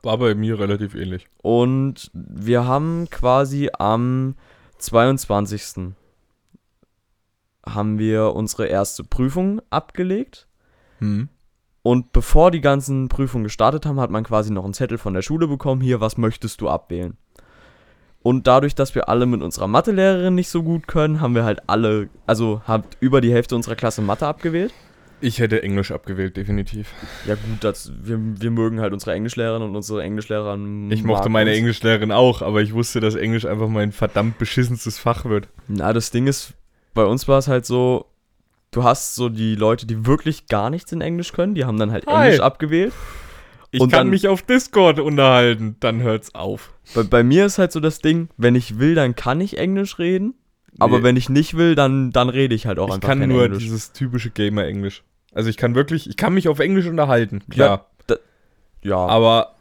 War bei mir relativ ähnlich. Und wir haben quasi am 22. haben wir unsere erste Prüfung abgelegt. Hm. Und bevor die ganzen Prüfungen gestartet haben, hat man quasi noch einen Zettel von der Schule bekommen, hier, was möchtest du abwählen? Und dadurch, dass wir alle mit unserer Mathelehrerin nicht so gut können, haben wir halt alle, also hat über die Hälfte unserer Klasse Mathe abgewählt. Ich hätte Englisch abgewählt, definitiv. Ja gut, das, wir, wir mögen halt unsere Englischlehrerin und unsere Englischlehrerin. Ich mochte meine uns. Englischlehrerin auch, aber ich wusste, dass Englisch einfach mein verdammt beschissenstes Fach wird. Na, das Ding ist, bei uns war es halt so, du hast so die Leute, die wirklich gar nichts in Englisch können, die haben dann halt Hi. Englisch abgewählt. Ich Und kann dann- mich auf Discord unterhalten, dann hört's auf. Bei, bei mir ist halt so das Ding, wenn ich will, dann kann ich Englisch reden. Aber Nee. wenn ich nicht will, dann, dann rede ich halt auch ich einfach kann kein nur Englisch. dieses typische Gamer-Englisch. Also ich kann wirklich, ich kann mich auf Englisch unterhalten, klar. Ja, Aber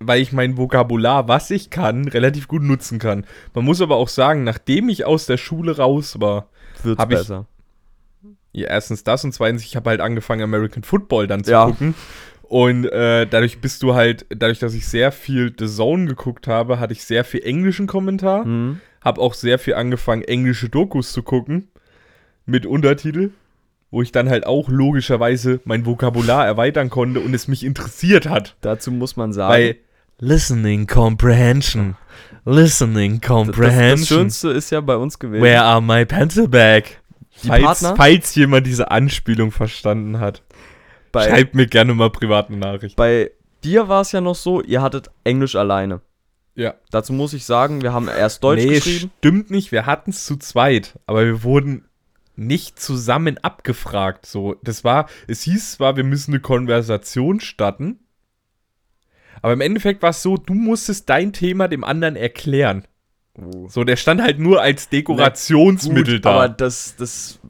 weil ich mein Vokabular, was ich kann, relativ gut nutzen kann. Man muss aber auch sagen, nachdem ich aus der Schule raus war, wird's hab ich- besser. Ja, erstens das und zweitens, ich habe halt angefangen, American Football dann zu Ja. gucken. Und äh, dadurch bist du halt, dadurch, dass ich sehr viel The Zone geguckt habe, hatte ich sehr viel englischen Kommentar. Mhm. Habe auch sehr viel angefangen, englische Dokus zu gucken. Mit Untertitel. Wo ich dann halt auch logischerweise mein Vokabular erweitern konnte und es mich interessiert hat. Dazu muss man sagen, Weil Listening Comprehension. Listening das, das Comprehension. Schönste ist ja bei uns gewesen. Where are my pencil bag? Die Falls, Partner? falls jemand diese Anspielung verstanden hat, bei, schreibt mir gerne mal private Nachricht. bei dir war es ja noch so, ihr hattet Englisch alleine. Ja. Dazu muss ich sagen, wir haben erst Deutsch nee, geschrieben. stimmt nicht. Wir hatten es zu zweit, aber wir wurden nicht zusammen abgefragt. So, das war, es hieß zwar, wir müssen eine Konversation starten, aber im Endeffekt war es so, du musstest dein Thema dem anderen erklären. So, der stand halt nur als Dekorationsmittel Gut, da. aber das, das,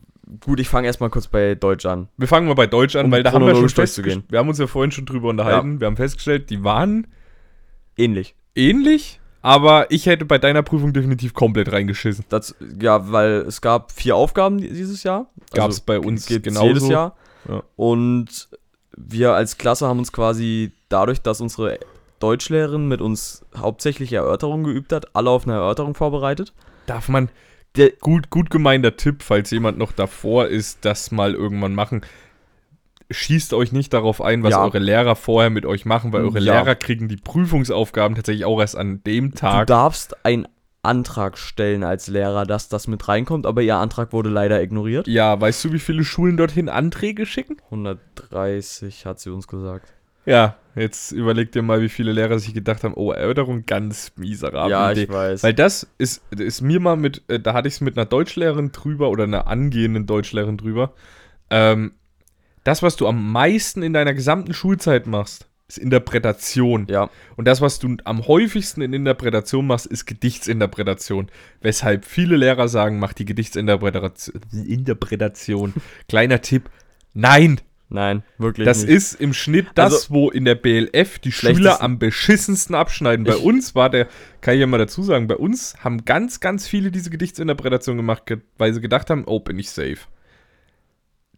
gut, ich fange erstmal kurz bei Deutsch an. wir fangen mal bei Deutsch an, Um weil da haben wir schon festgestellt, wir haben uns ja vorhin schon drüber unterhalten, wir haben festgestellt, die waren Ähnlich. ähnlich, aber ich hätte bei deiner Prüfung definitiv komplett reingeschissen. Das, ja, weil es gab vier Aufgaben dieses Jahr. Gab es bei uns genauso. jedes Jahr. Ja. Und wir als Klasse haben uns quasi dadurch, dass unsere Deutschlehrerin mit uns hauptsächlich Erörterungen geübt hat, alle auf eine Erörterung vorbereitet. Darf man, Der, gut, gut gemeinter Tipp, falls jemand noch davor ist, das mal irgendwann machen. Schießt euch nicht darauf ein, was Ja. eure Lehrer vorher mit euch machen, weil eure Ja. Lehrer kriegen die Prüfungsaufgaben tatsächlich auch erst an dem du Tag. darfst einen Antrag stellen als Lehrer, dass das mit reinkommt, aber ihr Antrag wurde leider ignoriert. Ja, weißt du, wie viele Schulen dorthin Anträge schicken? 130 hat sie uns gesagt. Ja, jetzt überleg dir mal, wie viele Lehrer sich gedacht haben, oh, Erörterung, ganz miserable ja, Idee. ich weiß. Weil das ist, ist mir mal mit, äh, da hatte ich es mit einer Deutschlehrerin drüber oder einer angehenden Deutschlehrerin drüber. Ähm, das, was du am meisten in deiner gesamten Schulzeit machst, ist Interpretation. ja, Und das, was du am häufigsten in Interpretation machst, ist Gedichtsinterpretation. Weshalb viele Lehrer sagen, mach die Gedichtsinterpretation. Interpretation. Kleiner Tipp. Nein, nein, wirklich das nicht. ist im Schnitt das, Also- wo in der BLF die Schüler am beschissensten abschneiden. Bei Ich- uns war der, kann ich ja mal dazu sagen, bei uns haben ganz, ganz viele diese Gedichtsinterpretation gemacht, ge- weil sie gedacht haben, oh, bin ich safe.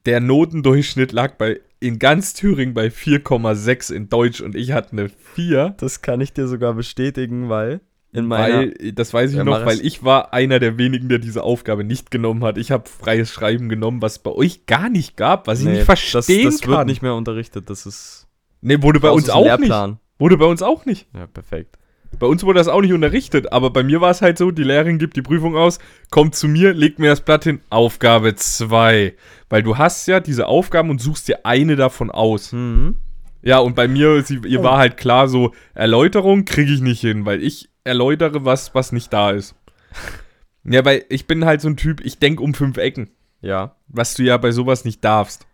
Der Notendurchschnitt lag bei in ganz Thüringen bei 4,6 in Deutsch und ich hatte eine 4. Das kann ich dir sogar bestätigen, weil in meiner Weil, das weiß ich noch, weil ich war einer der wenigen, der diese Aufgabe nicht genommen hat. Ich habe freies Schreiben genommen, was bei euch gar nicht gab, was ich nicht verstehen das, das wird kann. nicht mehr unterrichtet, das ist nee, wurde bei uns auch Lehrplan. nicht. Wurde bei uns auch nicht. Ja, perfekt. Bei uns wurde das auch nicht unterrichtet, aber bei mir war es halt so, die Lehrerin gibt die Prüfung aus, kommt zu mir, legt mir das Blatt hin, Aufgabe 2. Weil du hast ja diese Aufgaben und suchst dir eine davon aus. Mhm. Ja, und bei mir, sie, ihr Oh. war halt klar so, Erläuterung kriege ich nicht hin, weil ich erläutere was, was nicht da ist. Ja, weil ich bin halt so ein Typ, ich denke um fünf Ecken, Ja. was du ja bei sowas nicht darfst.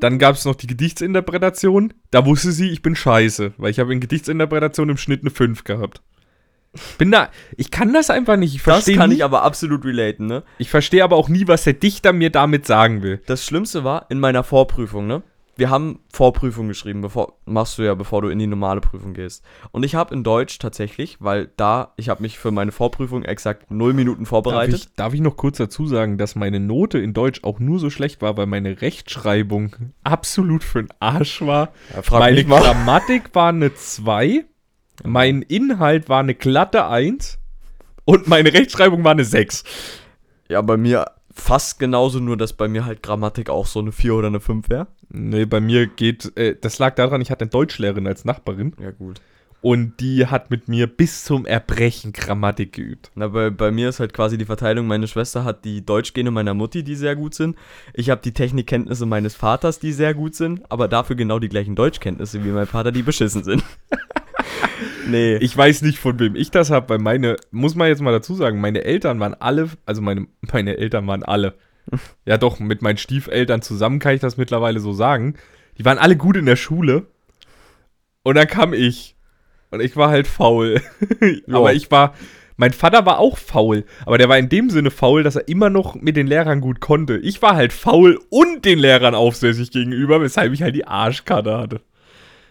Dann gab es noch die Gedichtsinterpretation. Da wusste sie, ich bin scheiße, weil ich habe in Gedichtsinterpretation im Schnitt eine 5 gehabt. Bin da, ich kann das einfach nicht. Ich Das kann nie- ich aber absolut relaten, ne? ich verstehe aber auch nie, was der Dichter mir damit sagen will. Das Schlimmste war in meiner Vorprüfung, ne? Wir haben Vorprüfung geschrieben, bevor machst du ja, bevor du in die normale Prüfung gehst. Und ich habe in Deutsch tatsächlich, weil da ich habe mich für meine Vorprüfung exakt null Minuten Darf vorbereitet. ich, darf ich noch kurz dazu sagen, dass meine Note in Deutsch auch nur so schlecht war, weil meine Rechtschreibung absolut für den Arsch war. Ja, meine. Grammatik war eine 2, mein Inhalt war eine glatte 1 und meine Rechtschreibung war eine 6. Ja, bei mir fast genauso, nur dass bei mir halt Grammatik auch so eine 4 oder eine 5 wäre. Nee, bei mir geht, äh, das lag daran, ich hatte eine Deutschlehrerin als Nachbarin Ja, gut. Und die hat mit mir bis zum Erbrechen Grammatik geübt. Na, bei, bei mir ist halt quasi die Verteilung, meine Schwester hat die Deutschgene meiner Mutti, die sehr gut sind. Ich habe die Technikkenntnisse meines Vaters, die sehr gut sind, aber dafür genau die gleichen Deutschkenntnisse wie mein Vater, die beschissen sind. nee. Ich weiß nicht, von wem ich das habe, weil meine, muss man jetzt mal dazu sagen, meine Eltern waren alle, also meine, meine Eltern waren alle, ja doch, mit meinen Stiefeltern zusammen kann ich das mittlerweile so sagen, die waren alle gut in der Schule und dann kam ich und ich war halt faul. aber ich war, mein Vater war auch faul, aber der war in dem Sinne faul, dass er immer noch mit den Lehrern gut konnte. Ich war halt faul und den Lehrern aufsässig gegenüber, weshalb ich halt die Arschkarte hatte.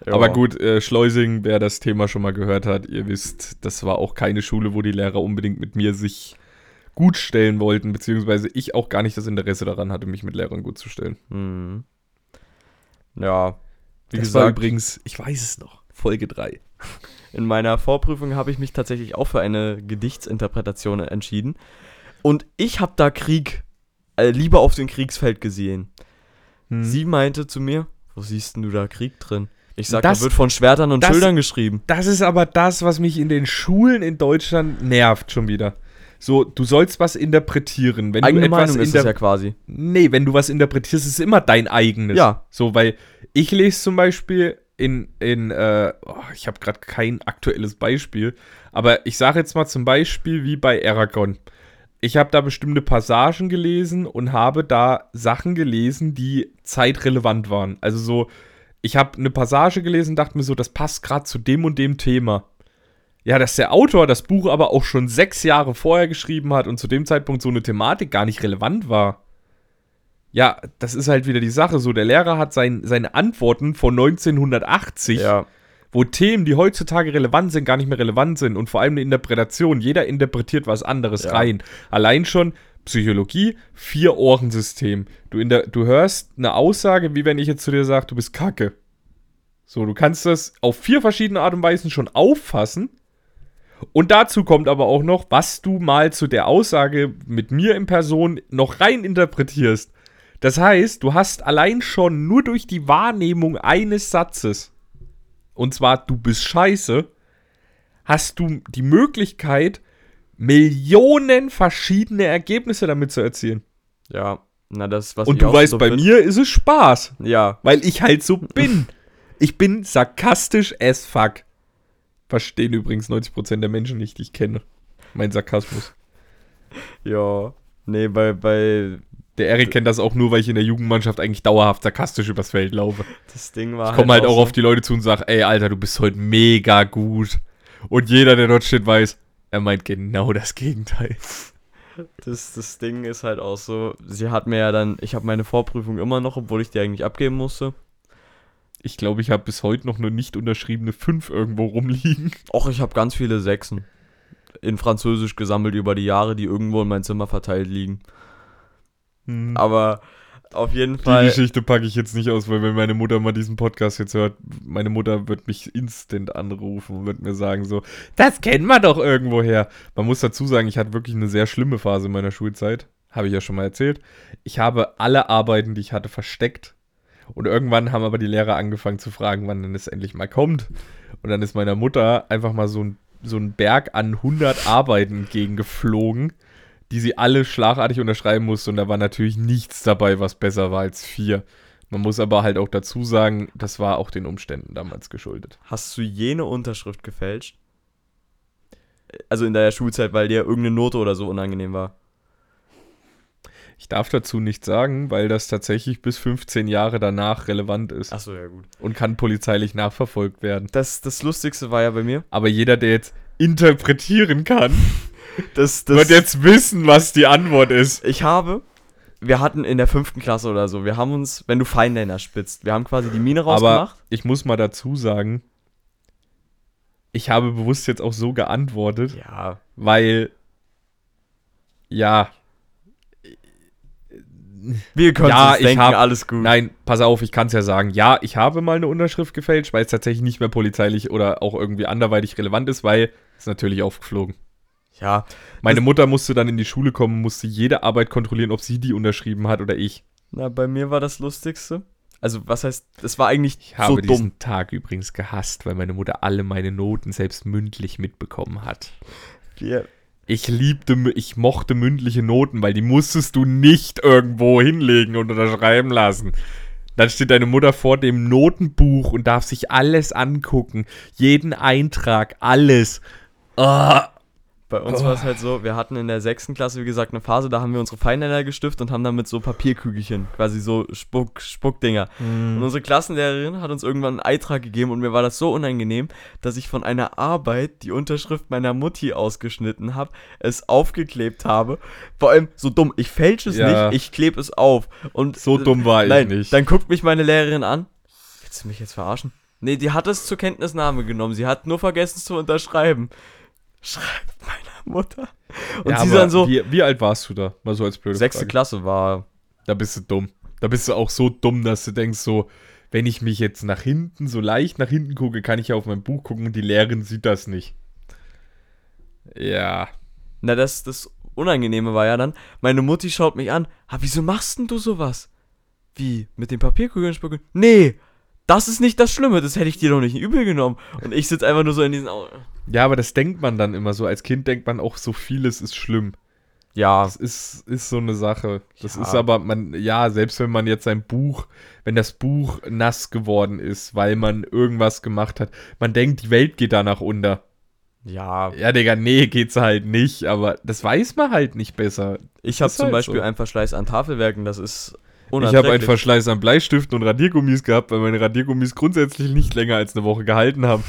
Ja. Aber gut, äh, Schleusing, wer das Thema schon mal gehört hat, ihr wisst, das war auch keine Schule, wo die Lehrer unbedingt mit mir sich gut stellen wollten, beziehungsweise ich auch gar nicht das Interesse daran hatte, mich mit Lehrern gut zu stellen. Hm. Ja. Wie das war gesagt, übrigens, ich weiß es noch, Folge 3. in meiner Vorprüfung habe ich mich tatsächlich auch für eine Gedichtsinterpretation entschieden. Und ich habe da Krieg, äh, Liebe auf dem Kriegsfeld gesehen. Hm. Sie meinte zu mir, wo siehst denn du da Krieg drin? Ich sag, Das- da wird von Schwertern und das- Schildern geschrieben. Das ist aber das, was mich in den Schulen in Deutschland nervt schon wieder. So, du sollst was interpretieren. Wenn Eigene du etwas Meinung ist es ja quasi. Nee, wenn du was interpretierst, ist es immer dein eigenes. Ja. So, weil ich lese zum Beispiel in, in äh, oh, ich habe gerade kein aktuelles Beispiel, aber ich sage jetzt mal zum Beispiel wie bei Aragon. Ich habe da bestimmte Passagen gelesen und habe da Sachen gelesen, die zeitrelevant waren. Also so, ich habe eine Passage gelesen und dachte mir so, das passt gerade zu dem und dem Thema. Ja, dass der Autor das Buch aber auch schon sechs Jahre vorher geschrieben hat und zu dem Zeitpunkt so eine Thematik gar nicht relevant war. Ja, das ist halt wieder die Sache. So, der Lehrer hat sein, seine Antworten von 1980 Ja. wo Themen, die heutzutage relevant sind, gar nicht mehr relevant sind und vor allem eine Interpretation. Jeder interpretiert was anderes Ja. rein. Allein schon Psychologie, Vier-Ohren-System. Du, in der, du hörst eine Aussage, wie wenn ich jetzt zu dir sage, du bist kacke. So, du kannst das auf vier verschiedene Art und Weisen schon auffassen. Und dazu kommt aber auch noch, was du mal zu der Aussage mit mir in Person noch rein interpretierst. Das heißt, du hast allein schon nur durch die Wahrnehmung eines Satzes, und zwar du bist scheiße, hast du die Möglichkeit, Millionen verschiedene Ergebnisse damit zu erzielen. Ja, na das, was und du weißt, so bei mir ist es Spaß, Ja, weil ich halt so bin. Ich bin sarkastisch as fuck. Verstehen übrigens 90% der Menschen nicht, die ich kenne. Mein Sarkasmus. ja. Nee, bei, bei Der Erik kennt das auch nur, weil ich in der Jugendmannschaft eigentlich dauerhaft sarkastisch übers Feld laufe. das Ding war Ich komme halt auch so- auf die Leute zu und sage, ey, Alter, du bist heute mega gut. Und jeder, der dort steht, weiß, er meint genau das Gegenteil. Das, das Ding ist halt auch so, sie hat mir ja dann, ich habe meine Vorprüfung immer noch, obwohl ich die eigentlich abgeben musste. Ich glaube, ich habe bis heute noch eine nicht unterschriebene 5 irgendwo rumliegen. Och, ich habe ganz viele Sechsen in Französisch gesammelt über die Jahre, die irgendwo in mein Zimmer verteilt liegen. Hm. Aber auf jeden Die Fall. Geschichte packe ich jetzt nicht aus, weil wenn meine Mutter mal diesen Podcast jetzt hört, meine Mutter wird mich instant anrufen und wird mir sagen so, das kennen wir doch irgendwoher. Man muss dazu sagen, ich hatte wirklich eine sehr schlimme Phase in meiner Schulzeit. Habe ich ja schon mal erzählt. Ich habe alle Arbeiten, die ich hatte, versteckt. Und irgendwann haben aber die Lehrer angefangen zu fragen, wann denn es endlich mal kommt. Und dann ist meiner Mutter einfach mal so ein, so ein Berg an 100 Arbeiten entgegengeflogen, die sie alle schlagartig unterschreiben musste. Und da war natürlich nichts dabei, was besser war als vier. Man muss aber halt auch dazu sagen, das war auch den Umständen damals geschuldet. Hast du jene Unterschrift gefälscht? Also in der Schulzeit, weil dir irgendeine Note oder so unangenehm war. Ich darf dazu nichts sagen, weil das tatsächlich bis 15 Jahre danach relevant ist Achso, ja gut. und kann polizeilich nachverfolgt werden. Das, das Lustigste war ja bei mir. Aber jeder, der jetzt interpretieren kann, Das, wird jetzt wissen, was die Antwort ist. Ich habe, wir hatten in der fünften Klasse oder so, wir haben uns, wenn du Feinliner spitzt, wir haben quasi die Mine Aber rausgemacht. ich muss mal dazu sagen, ich habe bewusst jetzt auch so geantwortet, ja, weil, ja, wir können Ja, ich denken, hab- alles gut. nein, pass auf, ich kann es ja sagen. Ja, ich habe mal eine Unterschrift gefälscht, weil es tatsächlich nicht mehr polizeilich oder auch irgendwie anderweitig relevant ist, weil es natürlich aufgeflogen. Ja, Meine Mutter musste dann in die Schule kommen, musste jede Arbeit kontrollieren, ob sie die unterschrieben hat oder ich. na, bei mir war das Lustigste. Also, was heißt, das war eigentlich Ich habe so diesen dumm. Tag übrigens gehasst, weil meine Mutter alle meine Noten selbst mündlich mitbekommen hat. Wir, Ich liebte, ich mochte mündliche Noten, weil die musstest du nicht irgendwo hinlegen und unterschreiben lassen. Dann steht deine Mutter vor dem Notenbuch und darf sich alles angucken. Jeden Eintrag, alles. Ah, bei uns war es halt so, wir hatten in der sechsten Klasse, wie gesagt, eine Phase, da haben wir unsere Feinliner gestiftet und haben dann mit so Papierkügelchen, quasi so Spuck, Spuckdinger. Und unsere Klassenlehrerin hat uns irgendwann einen Eintrag gegeben und mir war das so unangenehm, dass ich von einer Arbeit die Unterschrift meiner Mutti ausgeschnitten habe, es aufgeklebt habe. Vor allem so dumm, ich fälsche es Ja. nicht, ich klebe es auf. Und So dumm war ich nein, nicht. Dann guckt mich meine Lehrerin an. Willst du mich jetzt verarschen? Nee, die hat es zur Kenntnisnahme genommen. Sie hat nur vergessen zu unterschreiben. Schreibt meiner Mutter. Und ja, sie dann so, Wie, wie alt warst du da? Mal so als blöde sechste Frage. Klasse war Da bist du dumm. Da bist du auch so dumm, dass du denkst so, wenn ich mich jetzt nach hinten, so leicht nach hinten gucke, kann ich ja auf mein Buch gucken und die Lehrerin sieht das nicht. Ja. Na, das, das Unangenehme war ja dann, meine Mutti schaut mich an. Ah, wieso machst denn du sowas? Wie? Mit den Papierkugeln spucken? Nee, das ist nicht das Schlimme, das hätte ich dir doch nicht übel genommen. Und ich sitze einfach nur so in diesen Augen. Ja, aber das denkt man dann immer so. Als Kind denkt man auch, so vieles ist schlimm. Ja, Das ist, ist so eine Sache. Das Ja. ist aber, man, ja, selbst wenn man jetzt sein Buch, wenn das Buch nass geworden ist, weil man irgendwas gemacht hat, man denkt, die Welt geht danach unter. ja. Ja, Digga, nee, geht's halt nicht, aber das weiß man halt nicht besser. Ich habe zum halt Beispiel so. einen Verschleiß an Tafelwerken, das ist Ich habe einen. Verschleiß an Bleistiften und Radiergummis gehabt, weil meine Radiergummis grundsätzlich nicht länger als eine Woche gehalten haben.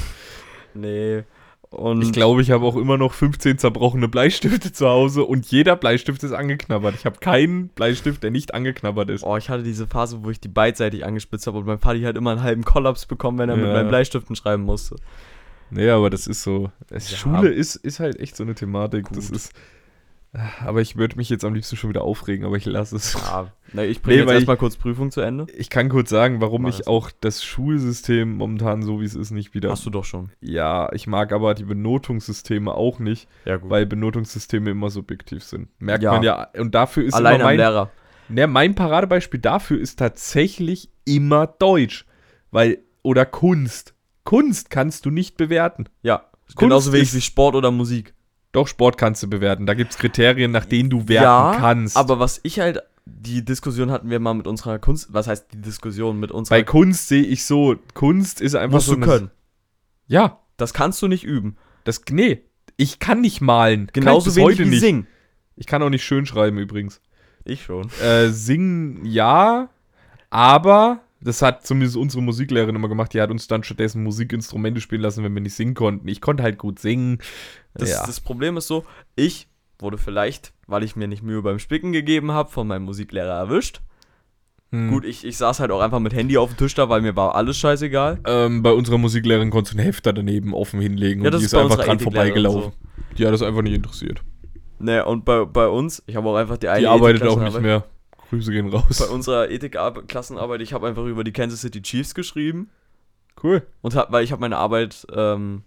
Nee. Und Ich glaube, ich habe auch immer noch 15 zerbrochene Bleistifte zu Hause und jeder Bleistift ist angeknabbert. Ich habe keinen Bleistift, der nicht angeknabbert ist. Oh, ich hatte diese Phase, wo ich die beidseitig angespitzt habe und mein Vati hat immer einen halben Kollaps bekommen, wenn er mit Ja. meinen Bleistiften schreiben musste. Nee, aber das ist so. Es, Ja. Schule ist, ist halt echt so eine Thematik. Das Gut. ist. Aber ich würde mich jetzt am liebsten schon wieder aufregen, aber ich lasse es. Ja, na, ich bringe Nee, jetzt erstmal kurz Prüfung zu Ende. Ich kann kurz sagen, warum ich auch das Schulsystem momentan so wie es ist nicht wieder. Hast du doch schon. Ja, ich mag aber die Benotungssysteme auch nicht, Ja, weil Benotungssysteme immer subjektiv sind. Merkt Ja. man ja. Und dafür ist Allein immer am mein, Lehrer. Ne, mein Paradebeispiel dafür ist tatsächlich immer Deutsch. Weil, oder Kunst. Kunst kannst du nicht bewerten. Ja. Kunst Genauso wenig wie Sport oder Musik. Doch, Sport kannst du bewerten. Da gibt es Kriterien, nach denen du werten ja, kannst. aber was ich halt, die Diskussion hatten wir mal mit unserer Kunst, was heißt die Diskussion mit unserer bei Kunst sehe ich so, Kunst ist einfach musst so du eine- können. Ja, Das kannst du nicht üben. das, nee, ich kann nicht malen. Genauso wenig heute wie nicht. singen. Ich kann auch nicht schön schreiben übrigens. Ich schon. Äh, singen ja, aber das hat zumindest unsere Musiklehrerin immer gemacht. Die hat uns dann stattdessen Musikinstrumente spielen lassen, wenn wir nicht singen konnten. Ich konnte halt gut singen. Das, ja. das Problem ist so, ich wurde vielleicht, weil ich mir nicht Mühe beim Spicken gegeben habe, von meinem Musiklehrer erwischt. Hm. Gut, ich, ich saß halt auch einfach mit Handy auf dem Tisch da, weil mir war alles scheißegal. Ähm, bei unserer Musiklehrerin konntest du einen Hefter daneben offen hinlegen und die ist einfach dran vorbeigelaufen. Die hat das einfach nicht interessiert. So. Ne, und bei, bei uns, ich habe auch einfach die eine Die arbeitet auch nicht mehr. Grüße gehen raus. Bei unserer Ethik-Klassenarbeit, ich habe einfach über die Kansas City Chiefs geschrieben. Cool. Und hab, weil ich habe meine Arbeit ähm,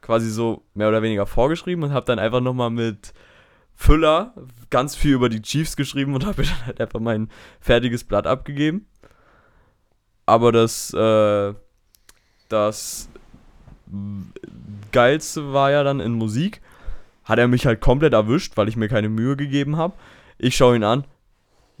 quasi so mehr oder weniger vorgeschrieben und habe dann einfach nochmal mit Füller ganz viel über die Chiefs geschrieben und habe mir dann halt einfach mein fertiges Blatt abgegeben. Aber das, äh, das Geilste war ja dann in Musik, hat er mich halt komplett erwischt, weil ich mir keine Mühe gegeben habe. Ich schaue ihn an.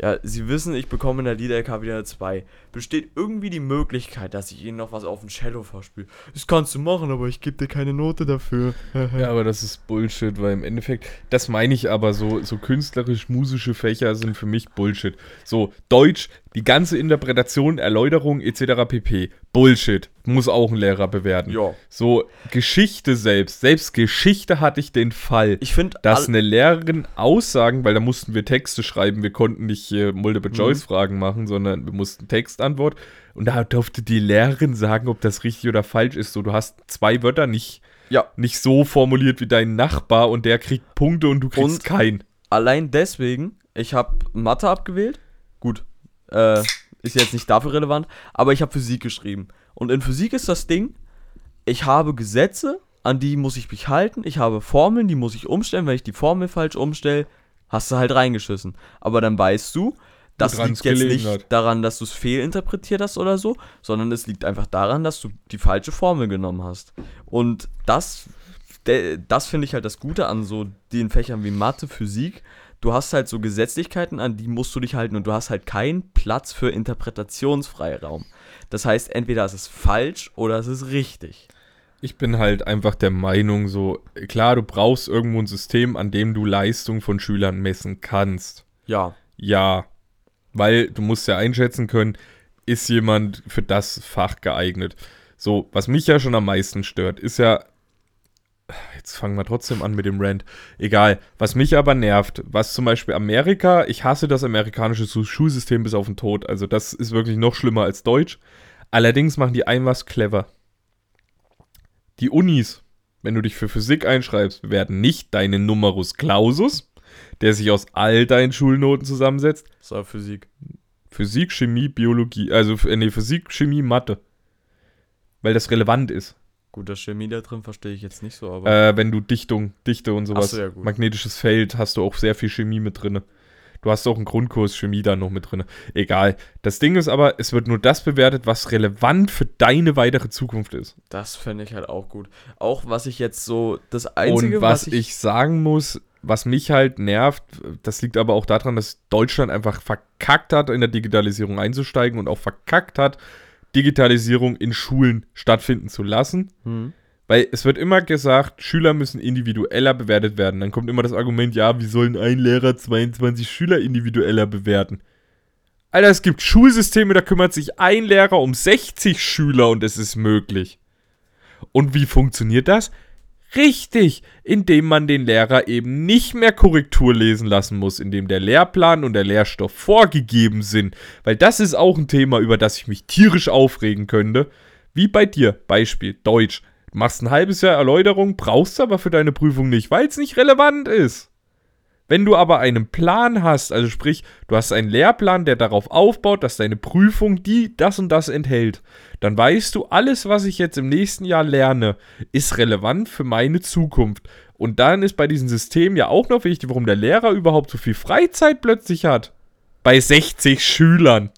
Ja, Sie wissen, ich bekomme in der Lieder-LK wieder eine 2. Besteht irgendwie die Möglichkeit, dass ich Ihnen noch was auf dem Cello vorspiele? Das kannst du machen, aber ich gebe dir keine Note dafür. Ja, aber das ist Bullshit, weil im Endeffekt, das meine ich aber so, so künstlerisch-musische Fächer sind für mich Bullshit. So, Deutsch, die ganze Interpretation, Erläuterung etc. pp. Bullshit. Muss auch ein Lehrer bewerten. Ja. So, Geschichte selbst. Selbst Geschichte hatte ich den Fall. Ich finde, dass eine Lehrerin Aussagen, weil da mussten wir Texte schreiben, wir konnten nicht Mhm. Multiple-Choice-Fragen machen, sondern wir mussten Textantwort. Und da durfte die Lehrerin sagen, ob das richtig oder falsch ist. So, du hast zwei Wörter nicht, ja, nicht so formuliert wie dein Nachbar und der kriegt Punkte und du kriegst Und- keinen. allein deswegen, ich habe Mathe abgewählt. Gut, äh, ist jetzt nicht dafür relevant, aber ich habe Physik geschrieben. Und in Physik ist das Ding, ich habe Gesetze, an die muss ich mich halten. Ich habe Formeln, die muss ich umstellen. Wenn ich die Formel falsch umstelle, hast du halt reingeschissen. Aber dann weißt du, das liegt jetzt nicht hat. daran, dass du es fehlinterpretiert hast oder so, sondern es liegt einfach daran, dass du die falsche Formel genommen hast. Und das, das finde ich halt das Gute an so den Fächern wie Mathe, Physik. Du hast halt so Gesetzlichkeiten, an die musst du dich halten und du hast halt keinen Platz für Interpretationsfreiraum. Das heißt, entweder ist es falsch oder es ist richtig. Ich bin halt einfach der Meinung, so, klar, du brauchst irgendwo ein System, an dem du Leistung von Schülern messen kannst. Ja, Ja, weil du musst ja einschätzen können, ist jemand für das Fach geeignet. So, was mich ja schon am meisten stört, ist ja. Jetzt fangen wir trotzdem an mit dem Rant. Egal. Was mich aber nervt, was zum Beispiel Amerika, ich hasse das amerikanische Schu- Schulsystem bis auf den Tod. Also, das ist wirklich noch schlimmer als Deutsch. Allerdings machen die ein was clever. Die Unis, wenn du dich für Physik einschreibst, bewerten nicht deinen Numerus Clausus, der sich aus all deinen Schulnoten zusammensetzt, das war Physik. Physik, Chemie, Biologie, also nee, Physik, Chemie, Mathe. Weil das relevant ist. Gut, das Chemie da drin verstehe ich jetzt nicht so, aber. Äh, wenn du Dichtung, Dichte und sowas, so, ja, magnetisches Feld, hast du auch sehr viel Chemie mit drin. Du hast auch einen Grundkurs Chemie da noch mit drin. Egal. Das Ding ist aber, es wird nur das bewertet, was relevant für deine weitere Zukunft ist. Das fände ich halt auch gut. Auch was ich jetzt so, das Einzige, und was, ich, sagen muss, was mich halt nervt, das liegt aber auch daran, dass Deutschland einfach verkackt hat, in der Digitalisierung einzusteigen und auch verkackt hat, Digitalisierung in Schulen stattfinden zu lassen. Hm. Weil es wird immer gesagt, Schüler müssen individueller bewertet werden. Dann kommt immer das Argument, ja, wie sollen ein Lehrer 22 Schüler individueller bewerten? Alter, es gibt Schulsysteme, da kümmert sich ein Lehrer um 60 Schüler und es ist möglich. Und wie funktioniert das? Richtig, indem man den Lehrer eben nicht mehr Korrektur lesen lassen muss, indem der Lehrplan und der Lehrstoff vorgegeben sind. Weil das ist auch ein Thema, über das ich mich tierisch aufregen könnte. Wie bei dir, Beispiel Deutsch. Du machst ein halbes Jahr Erläuterung, brauchst aber für deine Prüfung nicht, weil es nicht relevant ist. Wenn du aber einen Plan hast, also sprich, du hast einen Lehrplan, der darauf aufbaut, dass deine Prüfung die das und das enthält, dann weißt du, alles, was ich jetzt im nächsten Jahr lerne, ist relevant für meine Zukunft. Und dann ist bei diesem System ja auch noch wichtig, warum der Lehrer überhaupt so viel Freizeit plötzlich hat. Bei 60 Schülern.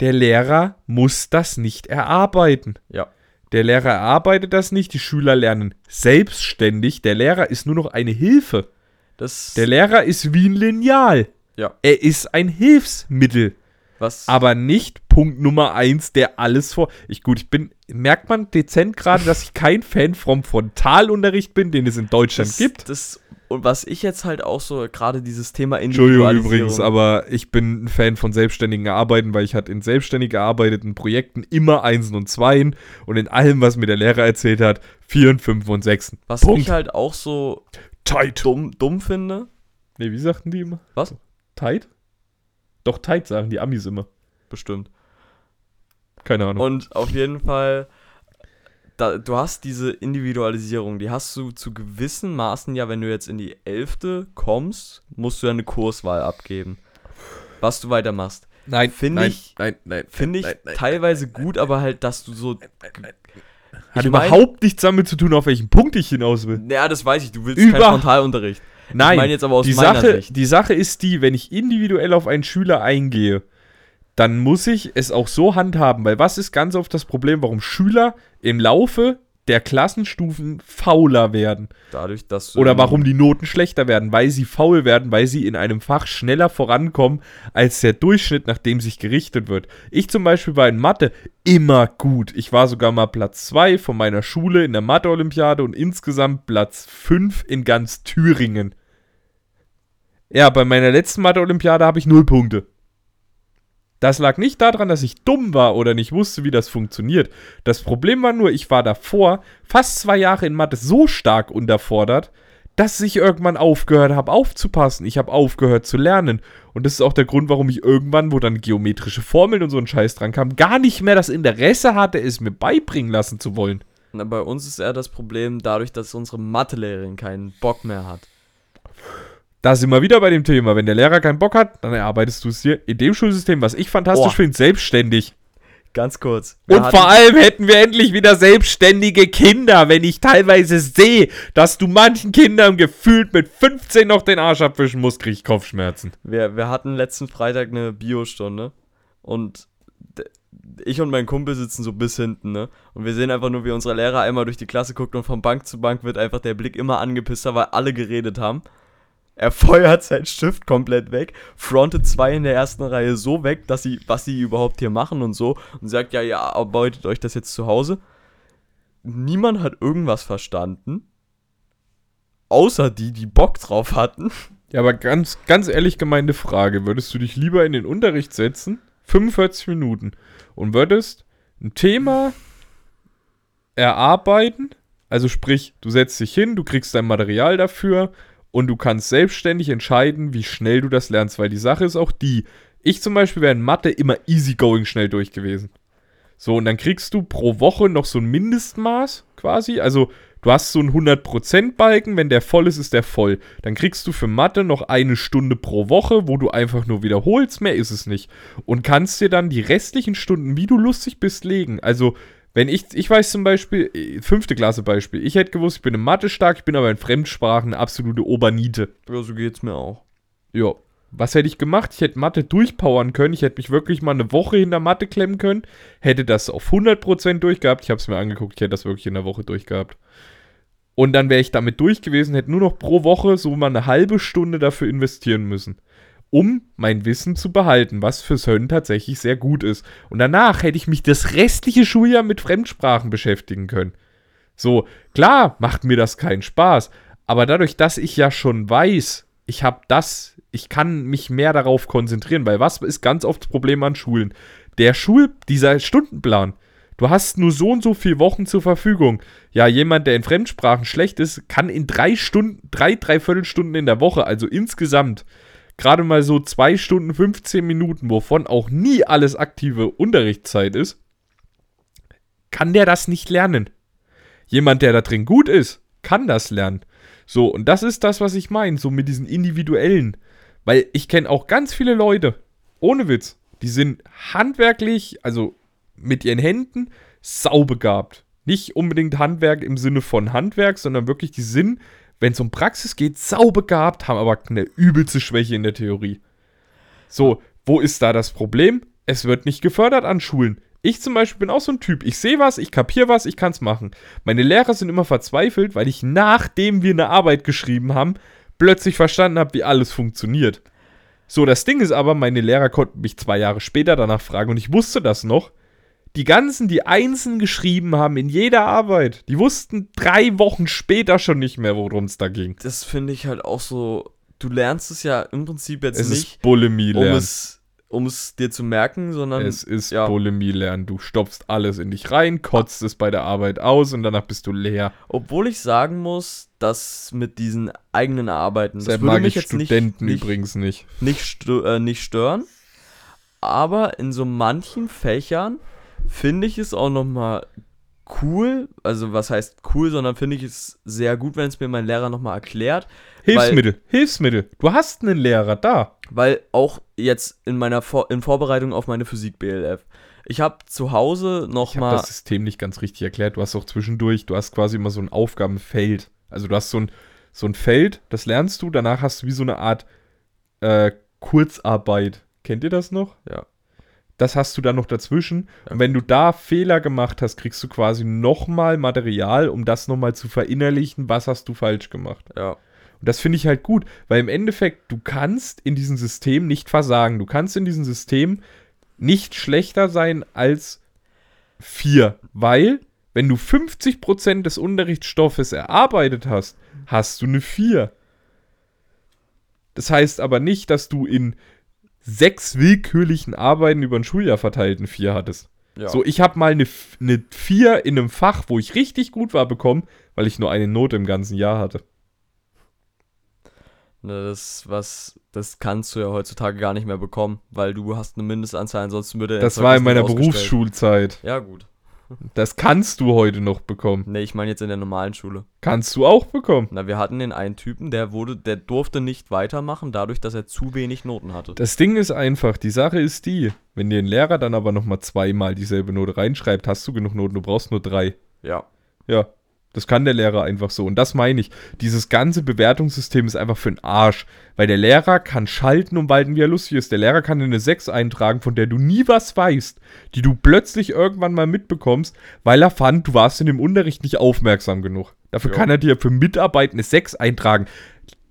Der Lehrer muss das nicht erarbeiten. Ja. Der Lehrer erarbeitet das nicht, die Schüler lernen selbstständig. Der Lehrer ist nur noch eine Hilfe. Das, Der Lehrer ist wie ein Lineal. ja. Er ist ein Hilfsmittel, Was, aber nicht Punkt Nummer eins, der alles vor. Ich gut, ich bin, merkt man dezent gerade, dass ich kein Fan vom Frontalunterricht bin, den es in Deutschland das, gibt. Das, und was ich jetzt halt auch so, gerade dieses Thema Entschuldigung übrigens, aber ich bin ein Fan von selbstständigen Arbeiten, weil ich hatte in selbstständig gearbeiteten Projekten immer Einsen und Zweien und in allem, was mir der Lehrer erzählt hat, Vieren, Fünfen und Sechsen. Was Punkt. ich halt auch so Tight. dumm, dumm finde. Nee, wie sagten die immer? Was? Tight? Doch, tight sagen die Amis immer. Bestimmt. Keine Ahnung. Und auf jeden Fall, da, du hast diese Individualisierung, die hast du zu gewissen Maßen ja, wenn du jetzt in die Elfte kommst, musst du ja eine Kurswahl abgeben. Was du weitermachst. nein, finde nein, ich- nein, nein, Finde ich nein, nein, teilweise gut, aber halt, dass du so. Hat Ich mein- überhaupt nichts damit zu tun, auf welchen Punkt ich hinaus will. Ja, das weiß ich, du willst Über- keinen Frontalunterricht. Nein, meine jetzt aber aus die, meiner Sache, Sicht. die Sache ist die, wenn ich individuell auf einen Schüler eingehe, dann muss ich es auch so handhaben, weil was ist ganz oft das Problem, warum Schüler im Laufe der Klassenstufen fauler werden Dadurch, dass oder warum die Noten schlechter werden, weil sie faul werden, weil sie in einem Fach schneller vorankommen als der Durchschnitt, nach dem sich gerichtet wird. Ich zum Beispiel war in Mathe immer gut. Ich war sogar mal Platz 2 von meiner Schule in der Mathe-Olympiade und insgesamt Platz 5 in ganz Thüringen. Ja, bei meiner letzten Mathe-Olympiade habe ich null Punkte. Das lag nicht daran, dass ich dumm war oder nicht wusste, wie das funktioniert. Das Problem war nur, ich war davor fast zwei Jahre in Mathe so stark unterfordert, dass ich irgendwann aufgehört habe aufzupassen. Ich habe aufgehört zu lernen. Und das ist auch der Grund, warum ich irgendwann, wo dann geometrische Formeln und so ein Scheiß dran kam, gar nicht mehr das Interesse hatte, es mir beibringen lassen zu wollen. Na, bei uns ist eher das Problem, dadurch, dass unsere Mathelehrerin keinen Bock mehr hat. Da sind wir wieder bei dem Thema. Wenn der Lehrer keinen Bock hat, dann erarbeitest du es dir in dem Schulsystem, was ich fantastisch finde, selbstständig. Ganz kurz. Wir Und vor allem hätten wir endlich wieder selbstständige Kinder, wenn ich teilweise sehe, dass du manchen Kindern gefühlt mit 15 noch den Arsch abwischen musst, krieg ich Kopfschmerzen. Wir, wir hatten letzten Freitag eine Biostunde und ich und mein Kumpel sitzen so bis hinten, ne? Und wir sehen einfach nur, wie unser Lehrer einmal durch die Klasse guckt und von Bank zu Bank wird einfach der Blick immer angepisster, weil alle geredet haben. Er feuert seinen Stift komplett weg, frontet zwei in der ersten Reihe so weg, dass sie, was sie überhaupt hier machen und so, und sagt, ja, ja, arbeitet euch das jetzt zu Hause. Niemand hat irgendwas verstanden. Außer die, die Bock drauf hatten. Ja, aber ganz, ganz ehrlich gemeinte Frage. Würdest du dich lieber in den Unterricht setzen, 45 Minuten, und würdest ein Thema erarbeiten, also sprich, du setzt dich hin, du kriegst dein Material dafür und du kannst selbstständig entscheiden, wie schnell du das lernst, weil die Sache ist auch die, ich zum Beispiel wäre in Mathe immer easygoing schnell durch gewesen. So, und dann kriegst du pro Woche noch so ein Mindestmaß quasi. Also, du hast so einen 100%-Balken, wenn der voll ist, ist der voll. Dann kriegst du für Mathe noch eine Stunde pro Woche, wo du einfach nur wiederholst, mehr ist es nicht. Und kannst dir dann die restlichen Stunden, wie du lustig bist, legen. Also, wenn ich, ich weiß zum Beispiel, äh, fünfte Klasse Beispiel, ich hätte gewusst, ich bin in Mathe stark, ich bin aber in Fremdsprachen eine absolute Oberniete. Ja, so geht's mir auch. Ja. Was hätte ich gemacht? Ich hätte Mathe durchpowern können. Ich hätte mich wirklich mal eine Woche hinter Mathe klemmen können. Hätte das auf 100% durchgehabt. Ich habe es mir angeguckt. Ich hätte das wirklich in der Woche durchgehabt. Und dann wäre ich damit durch gewesen, hätte nur noch pro Woche so mal eine halbe Stunde dafür investieren müssen. Um mein Wissen zu behalten, was fürs Hören tatsächlich sehr gut ist. Und danach hätte ich mich das restliche Schuljahr mit Fremdsprachen beschäftigen können. So, klar macht mir das keinen Spaß. Aber dadurch, dass ich ja schon weiß, ich habe das, ich kann mich mehr darauf konzentrieren, weil was ist ganz oft das Problem an Schulen? Der Schul, dieser Stundenplan, Du hast nur so und so viele Wochen zur Verfügung. Ja, jemand, der in Fremdsprachen schlecht ist, kann in drei Stunden, drei, dreiviertel Stunden in der Woche, also insgesamt, gerade mal so zwei Stunden, 15 Minuten, wovon auch nie alles aktive Unterrichtszeit ist, kann der das nicht lernen. Jemand, der da drin gut ist, kann das lernen. So, und das ist das, was ich meine, so mit diesen individuellen. Weil ich kenne auch ganz viele Leute, ohne Witz, die sind handwerklich, also mit ihren Händen, saubegabt. Nicht unbedingt Handwerk im Sinne von Handwerk, sondern wirklich die sind, wenn es um Praxis geht, saubegabt, haben aber eine übelste Schwäche in der Theorie. So, wo ist da das Problem? Es wird nicht gefördert an Schulen. Ich zum Beispiel bin auch so ein Typ. Ich sehe was, ich kapiere was, ich kann es machen. Meine Lehrer sind immer verzweifelt, weil ich nachdem wir eine Arbeit geschrieben haben, plötzlich verstanden habe, wie alles funktioniert. So, das Ding ist aber, meine Lehrer konnten mich zwei Jahre später danach fragen und ich wusste das noch. Die ganzen, die einzeln geschrieben haben in jeder Arbeit, die wussten drei Wochen später schon nicht mehr, worum es da ging. Das finde ich halt auch so. Du lernst es ja im Prinzip jetzt Es nicht, ist Bulimie um lernen. es, um es dir zu merken, sondern Es ist ja. Bulimie lernen. Du stopfst alles in dich rein, kotzt es bei der Arbeit aus und danach bist du leer. Obwohl ich sagen muss, dass mit diesen eigenen Arbeiten, das Deshalb würde mag mich ich jetzt nicht, Studenten nicht, übrigens nicht. nicht, stö äh, nicht stören. Aber in so manchen Fächern finde ich es auch nochmal cool. Also was heißt cool, sondern finde ich es sehr gut, wenn es mir mein Lehrer nochmal erklärt. Hilfsmittel, Hilfsmittel. Du hast einen Lehrer da. Weil auch jetzt in meiner Vor in Vorbereitung auf meine Physik BLF. Ich habe zu Hause Ich habe nochmal. das System nicht ganz richtig erklärt. Du hast auch zwischendurch, du hast quasi immer so ein Aufgabenfeld. Also du hast so ein, so ein Feld, das lernst du, danach hast du wie so eine Art äh, Kurzarbeit. Kennt ihr das noch? Ja. Das hast du dann noch dazwischen. Ja. Und wenn du da Fehler gemacht hast, kriegst du quasi nochmal Material, um das nochmal zu verinnerlichen, was hast du falsch gemacht. Ja. Und das finde ich halt gut, weil im Endeffekt, du kannst in diesem System nicht versagen. Du kannst in diesem System nicht schlechter sein als vier, weil wenn du 50% des Unterrichtsstoffes erarbeitet hast, hast du eine 4. Das heißt aber nicht, dass du in sechs willkürlichen Arbeiten über ein Schuljahr verteilt eine 4 hattest. ja. So, ich habe mal eine, eine 4 in einem Fach, wo ich richtig gut war, bekommen, weil ich nur eine Note im ganzen Jahr hatte. Ne, das, was, das kannst du ja heutzutage gar nicht mehr bekommen, weil du hast eine Mindestanzahl, ansonsten würde Das war in meiner. Berufsschulzeit. Ja, gut. Das kannst du heute noch bekommen. Ne, ich meine jetzt in der normalen Schule. Kannst du auch bekommen. Na, wir hatten den einen Typen, der wurde, der durfte nicht weitermachen, dadurch, dass er zu wenig Noten hatte. Das Ding ist einfach, die Sache ist die, wenn dir ein Lehrer dann aber nochmal zweimal dieselbe Note reinschreibt, hast du genug Noten, du brauchst nur drei. Ja. Ja, das kann der Lehrer einfach so. Und das meine ich. Dieses ganze Bewertungssystem ist einfach für den Arsch. Weil der Lehrer kann schalten und walten, wie er lustig ist. Der Lehrer kann dir eine 6 eintragen, von der du nie was weißt, die du plötzlich irgendwann mal mitbekommst, weil er fand, du warst in dem Unterricht nicht aufmerksam genug. Dafür Ja. kann er dir für Mitarbeit eine 6 eintragen.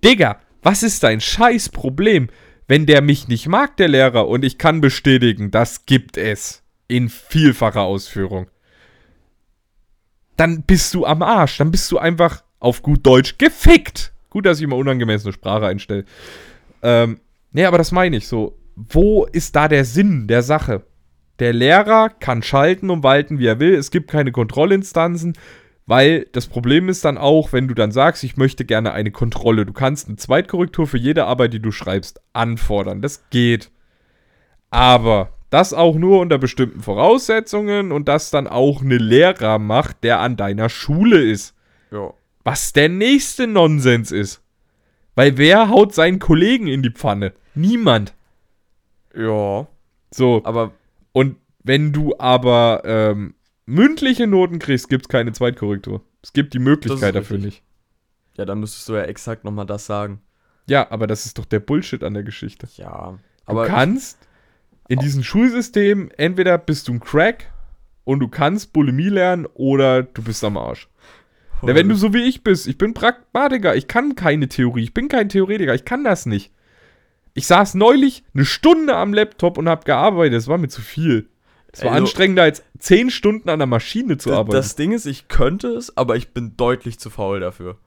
Digga, was ist dein scheiß Problem? Wenn der mich nicht mag, der Lehrer, und ich kann bestätigen, das gibt es. In vielfacher Ausführung dann bist du am Arsch. Dann bist du einfach auf gut Deutsch gefickt. Gut, dass ich immer unangemessene Sprache einstelle. Ähm, nee, aber das meine ich so. Wo ist da der Sinn der Sache? Der Lehrer kann schalten und walten, wie er will. Es gibt keine Kontrollinstanzen, weil das Problem ist dann auch, wenn du dann sagst, ich möchte gerne eine Kontrolle. Du kannst eine Zweitkorrektur für jede Arbeit, die du schreibst, anfordern. Das geht. Aber das auch nur unter bestimmten Voraussetzungen und das dann auch eine Lehrer macht, der an deiner Schule ist. Ja. Was der nächste Nonsens ist. Weil wer haut seinen Kollegen in die Pfanne? Niemand. Ja. So, Aber und wenn du aber ähm, mündliche Noten kriegst, gibt es keine Zweitkorrektur. Es gibt die Möglichkeit dafür nicht. ja, dann müsstest du ja exakt nochmal das sagen. Ja, aber das ist doch der Bullshit an der Geschichte. Ja. Du Aber kannst in diesem Schulsystem entweder bist du ein Crack und du kannst Bulimie lernen oder du bist am Arsch. Ja, wenn du so wie ich bist, ich bin Pragmatiker, ich kann keine Theorie, ich bin kein Theoretiker, ich kann das nicht. Ich saß neulich eine Stunde am Laptop und habe gearbeitet, das war mir zu viel. Es war Ey, anstrengender als zehn Stunden an der Maschine zu arbeiten. Das Ding ist, ich könnte es, aber ich bin deutlich zu faul dafür.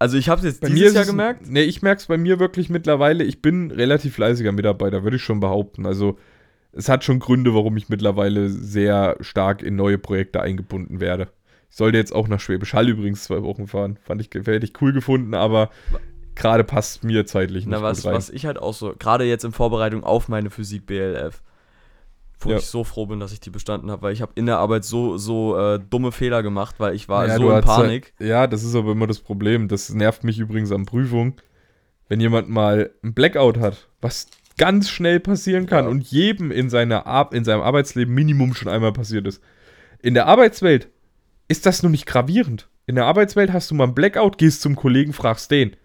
Also ich habe es jetzt bei mir dieses Jahr gemerkt. Nee, ich merke es bei mir wirklich mittlerweile. Ich bin relativ fleißiger Mitarbeiter, würde ich schon behaupten. Also, es hat schon Gründe, warum ich mittlerweile sehr stark in neue Projekte eingebunden werde. Ich sollte jetzt auch nach Schwäbisch Hall übrigens zwei Wochen fahren. Fand ich, hätte ich cool gefunden, aber gerade passt mir zeitlich nicht Na, was, rein. was ich halt auch so, gerade jetzt in Vorbereitung auf meine Physik BLF, wo Ja. ich so froh bin, dass ich die bestanden habe, weil ich habe in der Arbeit so, so äh, dumme Fehler gemacht, weil ich war Ja, so du in hast Panik. Halt, ja, das ist aber immer das Problem. Das nervt mich übrigens an Prüfungen. Wenn jemand mal ein Blackout hat, was ganz schnell passieren kann Ja. und jedem in, seiner Ar in seinem Arbeitsleben Minimum schon einmal passiert ist. In der Arbeitswelt ist das nur nicht gravierend. In der Arbeitswelt hast du mal ein Blackout, gehst zum Kollegen, fragst den.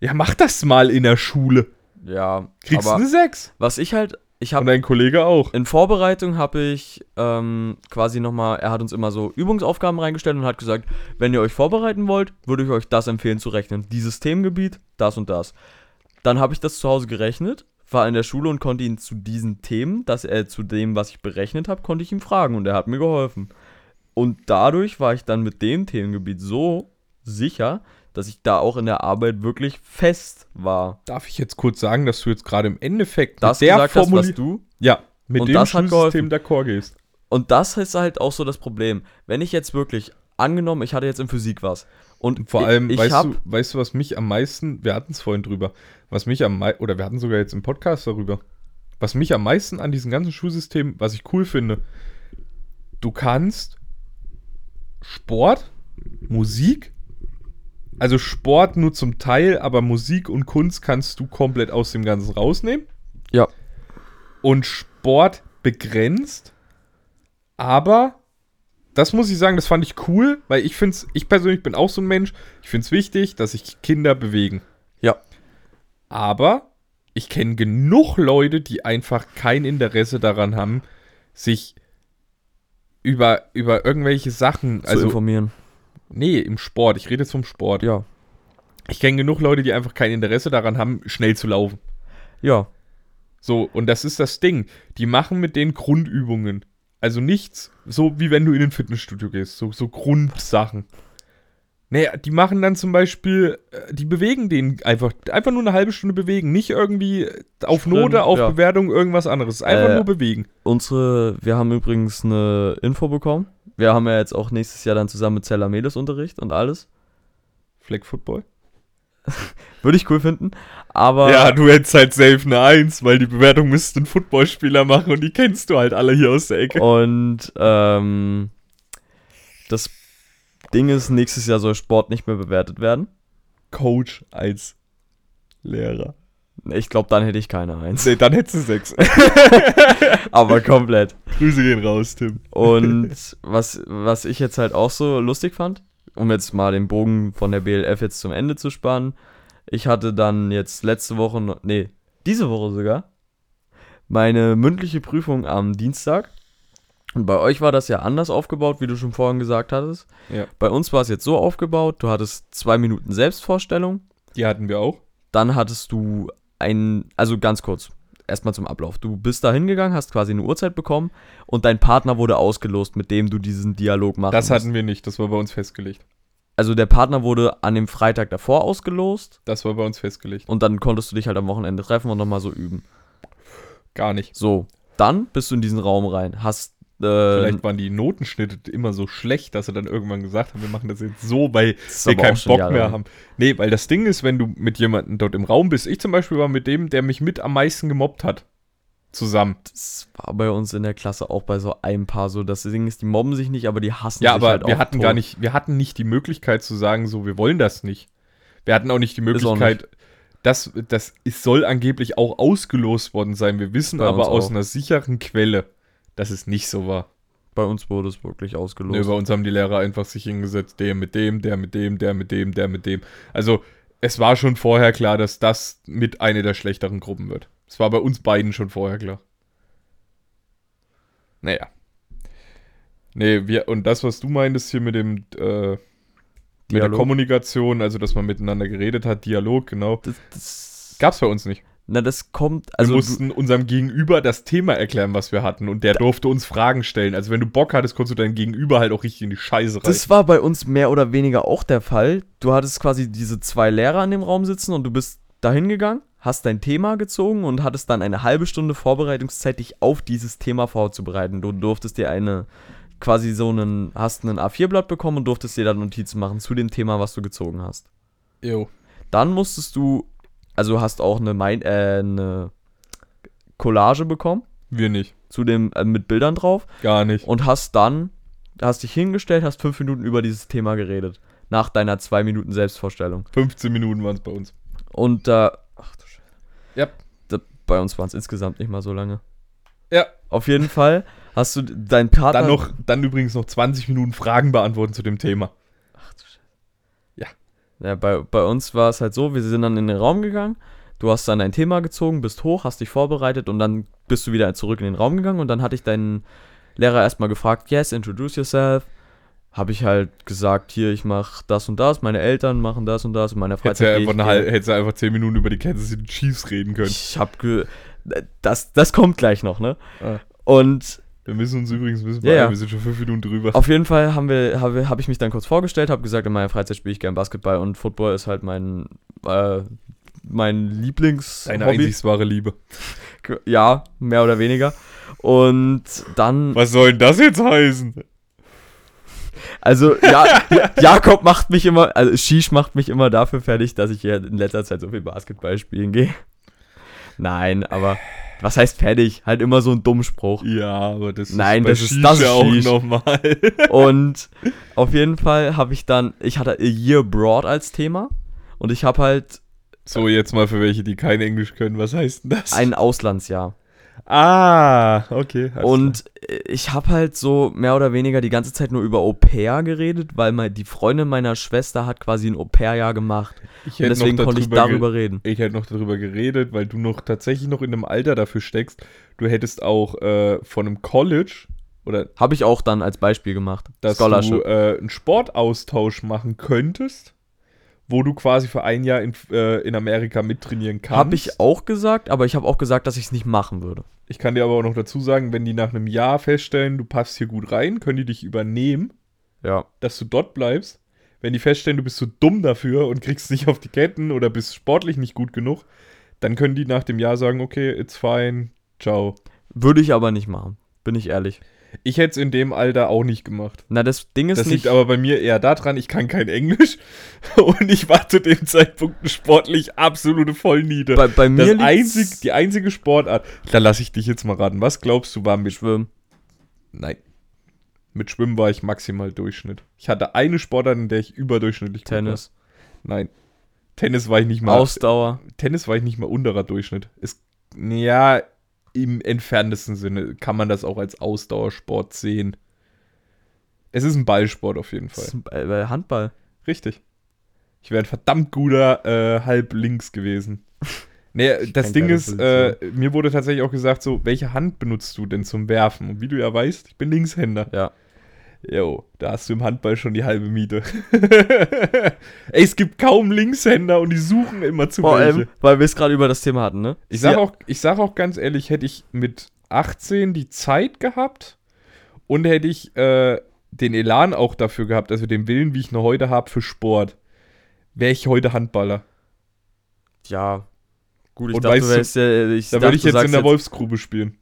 Ja, mach das mal in der Schule. Ja, Kriegst aber eine 6. was ich halt, ich Und habe dein Kollege auch. in Vorbereitung habe ich ähm, quasi nochmal, er hat uns immer so Übungsaufgaben reingestellt und hat gesagt, wenn ihr euch vorbereiten wollt, würde ich euch das empfehlen zu rechnen. Dieses Themengebiet, das und das. Dann habe ich das zu Hause gerechnet, war in der Schule und konnte ihn zu diesen Themen, dass er zu dem, was ich berechnet habe, konnte ich ihn fragen und er hat mir geholfen. Und dadurch war ich dann mit dem Themengebiet so sicher, dass ich da auch in der Arbeit wirklich fest war. Darf ich jetzt kurz sagen, dass du jetzt gerade im Endeffekt Das mit der gesagt hast, was du Ja, mit Und dem Schulsystem d'accord gehst. Und das ist halt auch so das Problem. Wenn ich jetzt wirklich, angenommen, ich hatte jetzt in Physik was. Und Vor ich- allem, ich weißt, hab, du, weißt du, was mich am meisten, wir hatten es vorhin drüber, was mich am meisten, oder wir hatten sogar jetzt im Podcast darüber, was mich am meisten an diesem ganzen Schulsystem, was ich cool finde, du kannst Sport, Musik, also Sport nur zum Teil, aber Musik und Kunst kannst du komplett aus dem Ganzen rausnehmen. Ja. Und Sport begrenzt, aber das muss ich sagen, das fand ich cool, weil ich finde ich persönlich bin auch so ein Mensch, ich finde es wichtig, dass sich Kinder bewegen. Ja. Aber ich kenne genug Leute, die einfach kein Interesse daran haben, sich über, über irgendwelche Sachen, zu also informieren. Nee, im Sport, ich rede jetzt vom Sport. Ja. Ich kenne genug Leute, die einfach kein Interesse daran haben, schnell zu laufen. Ja. So, und das ist das Ding. Die machen mit den Grundübungen. Also nichts, so wie wenn du in ein Fitnessstudio gehst. So, so Grundsachen. Naja, die machen dann zum Beispiel, äh, die bewegen den einfach, einfach nur eine halbe Stunde bewegen. Nicht irgendwie auf Sprint, Note, auf ja. Bewertung, irgendwas anderes. Einfach Äh, nur bewegen. Unsere, wir haben übrigens eine Info bekommen. Wir haben ja jetzt auch nächstes Jahr dann zusammen mit Zella Medes Unterricht und alles. Flag Football? Würde ich cool finden. Aber Ja, du hättest halt safe eine Eins, weil die Bewertung müsste ein Footballspieler machen und die kennst du halt alle hier aus der Ecke. Und ähm, das Ding ist, nächstes Jahr soll Sport nicht mehr bewertet werden. Coach als Lehrer. Ich glaube, dann hätte ich keine Eins. Nee, dann hättest du sechs. Aber komplett. Grüße gehen raus, Tim. Und was, was ich jetzt halt auch so lustig fand, um jetzt mal den Bogen von der BLF jetzt zum Ende zu spannen, ich hatte dann jetzt letzte Woche, nee, diese Woche sogar, meine mündliche Prüfung am Dienstag. Und bei euch war das ja anders aufgebaut, wie du schon vorhin gesagt hattest. Ja. Bei uns war es jetzt so aufgebaut, du hattest zwei Minuten Selbstvorstellung, Die hatten wir auch. dann hattest du ein, also ganz kurz, erstmal zum Ablauf. Du bist da hingegangen, hast quasi eine Uhrzeit bekommen und dein Partner wurde ausgelost, mit dem du diesen Dialog machen Das musst. hatten wir nicht, das war bei uns festgelegt. Also der Partner wurde an dem Freitag davor ausgelost Das war bei uns festgelegt. und dann konntest du dich halt am Wochenende treffen und nochmal so üben. Gar nicht. So, dann bist du in diesen Raum rein, hast Vielleicht waren die Notenschnitte immer so schlecht, dass sie dann irgendwann gesagt haben, wir machen das jetzt so, weil wir aber keinen Bock Jahre mehr haben. Nee, weil das Ding ist, wenn du mit jemandem dort im Raum bist, ich zum Beispiel war mit dem, der mich mit am meisten gemobbt hat, zusammen. Das war bei uns in der Klasse auch bei so einem Paar so. Das Ding ist, die mobben sich nicht, aber die hassen Ja, sich aber halt wir auch hatten tot. gar nicht, wir hatten nicht die Möglichkeit zu sagen, so, wir wollen das nicht. Wir hatten auch nicht die Möglichkeit, das, das ist, soll angeblich auch ausgelost worden sein. Wir wissen Bei aber aus auch. einer sicheren Quelle, dass es nicht so war. Bei uns wurde es wirklich ausgelost. Nee, bei uns haben die Lehrer einfach sich hingesetzt, der mit dem, der mit dem, der mit dem, der mit dem. Also es war schon vorher klar, dass das mit eine der schlechteren Gruppen wird. Es war bei uns beiden schon vorher klar. Naja. Nee, wir, und das, was du meintest hier mit dem, äh, mit der. Kommunikation, also dass man miteinander geredet hat, Dialog, genau. Das, das, Gab's bei uns nicht. Na, das kommt, Wir also du, mussten unserem Gegenüber das Thema erklären, was wir hatten. Und der durfte uns Fragen stellen. Also wenn du Bock hattest, konntest du dein Gegenüber halt auch richtig in die Scheiße reißen. das war bei uns mehr oder weniger auch der Fall. Du hattest quasi diese zwei Lehrer in dem Raum sitzen und du bist dahin gegangen, hast dein Thema gezogen und hattest dann eine halbe Stunde Vorbereitungszeit, dich auf dieses Thema vorzubereiten. Du durftest dir eine, quasi so einen, hast einen A4-Blatt bekommen und durftest dir dann Notizen machen zu dem Thema, was du gezogen hast. Jo. Dann musstest du, also hast auch eine, Mein- äh, eine Collage bekommen Wir nicht. zu dem, äh, mit Bildern drauf Gar nicht. und hast dann, hast dich hingestellt, hast fünf Minuten über dieses Thema geredet. Nach deiner zwei Minuten Selbstvorstellung. 15 Minuten waren es bei uns. Und da, ach du Scheiße. Ja. Da, bei uns waren es insgesamt nicht mal so lange. Ja. Auf jeden Fall hast du dein Partner. Dann noch, dann übrigens noch 20 Minuten Fragen beantworten zu dem Thema. Ach du Scheiße. Ja. Ja, bei, bei uns war es halt so, wir sind dann in den Raum gegangen, du hast dann dein Thema gezogen, bist hoch, hast dich vorbereitet und dann bist du wieder zurück in den Raum gegangen und dann hatte ich deinen Lehrer erstmal gefragt, yes, introduce yourself. Habe ich halt gesagt, hier, ich mache das und das, meine Eltern machen das und das, in meiner Hättest du Freizeit. ja geh einfach, 10 Minuten über die Kansas City Chiefs reden können. Ich hab ge das, das kommt gleich noch, ne? Ah. Und Wir müssen uns übrigens ein bisschen Ja, ja. wir sind schon 5 Minuten drüber. auf jeden Fall haben wir, habe hab ich mich dann kurz vorgestellt, habe gesagt, in meiner Freizeit spiele ich gern Basketball und Football ist halt mein, äh, mein Lieblings Deine Hobby. einzig wahre Liebe. Ja, mehr oder weniger. Und dann, Was soll denn das jetzt heißen? also ja, Jakob macht mich immer, also Shish macht mich immer dafür fertig, dass ich hier in letzter Zeit so viel Basketball spielen gehe. Nein, aber was heißt fertig? Halt immer so ein Dummspruch. Ja, aber das Nein, bei das ist- Shish das ist auch normal. Und auf jeden Fall habe ich dann, ich hatte A Year Abroad als Thema und ich habe halt So, jetzt mal für welche, die kein Englisch können, was heißt denn das? ein Auslandsjahr. Ah, okay. Und ich habe halt so mehr oder weniger die ganze Zeit nur über Au pair geredet, weil mal die Freundin meiner Schwester hat quasi ein Au pair-Jahr gemacht. ich Und hätte deswegen noch konnte ich darüber darüber reden. Ich hätte noch darüber geredet, weil du noch tatsächlich noch in einem Alter dafür steckst. Du hättest auch äh, von einem College oder Habe ich auch dann als Beispiel gemacht. dass du äh, einen Sportaustausch machen könntest, wo du quasi für ein Jahr in, äh, in Amerika mittrainieren kannst. Habe ich auch gesagt, aber ich habe auch gesagt, dass ich es nicht machen würde. Ich kann dir aber auch noch dazu sagen, wenn die nach einem Jahr feststellen, du passt hier gut rein, können die dich übernehmen, Ja. dass du dort bleibst. Wenn die feststellen, du bist zu dumm dafür und kriegst nicht auf die Ketten oder bist sportlich nicht gut genug, dann können die nach dem Jahr sagen, okay, it's fine, ciao. Würde ich aber nicht machen. Bin ich ehrlich. Ich hätte es in dem Alter auch nicht gemacht. Na, das Ding ist Das nicht. liegt aber bei mir eher daran, ich kann kein Englisch und ich war zu dem Zeitpunkt sportlich absolute Vollniete. bei, bei mir das einzig, die einzige Sportart, da lasse ich dich jetzt mal raten. Was glaubst du war mit Schwimmen. Nein. Mit Schwimmen war ich maximal Durchschnitt. Ich hatte eine Sportart, in der ich überdurchschnittlich Tennis. war. Nein. Tennis war ich nicht mal. Ausdauer. Tennis war ich nicht mal unterer Durchschnitt. Es, ja, im entferntesten Sinne kann man das auch als Ausdauersport sehen. Es ist ein Ballsport auf jeden Fall. Äh, äh, Handball. Richtig. Ich wäre ein verdammt guter äh, halb links gewesen. Nee, das kenn Ding ist, äh, mir wurde tatsächlich auch gesagt, so, welche Hand benutzt du denn zum Werfen? Und wie du ja weißt, ich bin Linkshänder. Ja. Jo, da hast du im Handball schon die halbe Miete. Ey, es gibt kaum Linkshänder und die suchen immer zu Vor allem, weil wir es gerade über das Thema hatten, ne? Ich sag, Sie- auch, ich sag auch ganz ehrlich, hätte ich mit 18 die Zeit gehabt und hätte ich äh, den Elan auch dafür gehabt, also den Willen, wie ich noch heute habe für Sport, wäre ich heute Handballer. Ja. Gut, ich Und dachte, weißt du du, wärst ja. Ich Da würde ich jetzt in der Wolfsgrube spielen.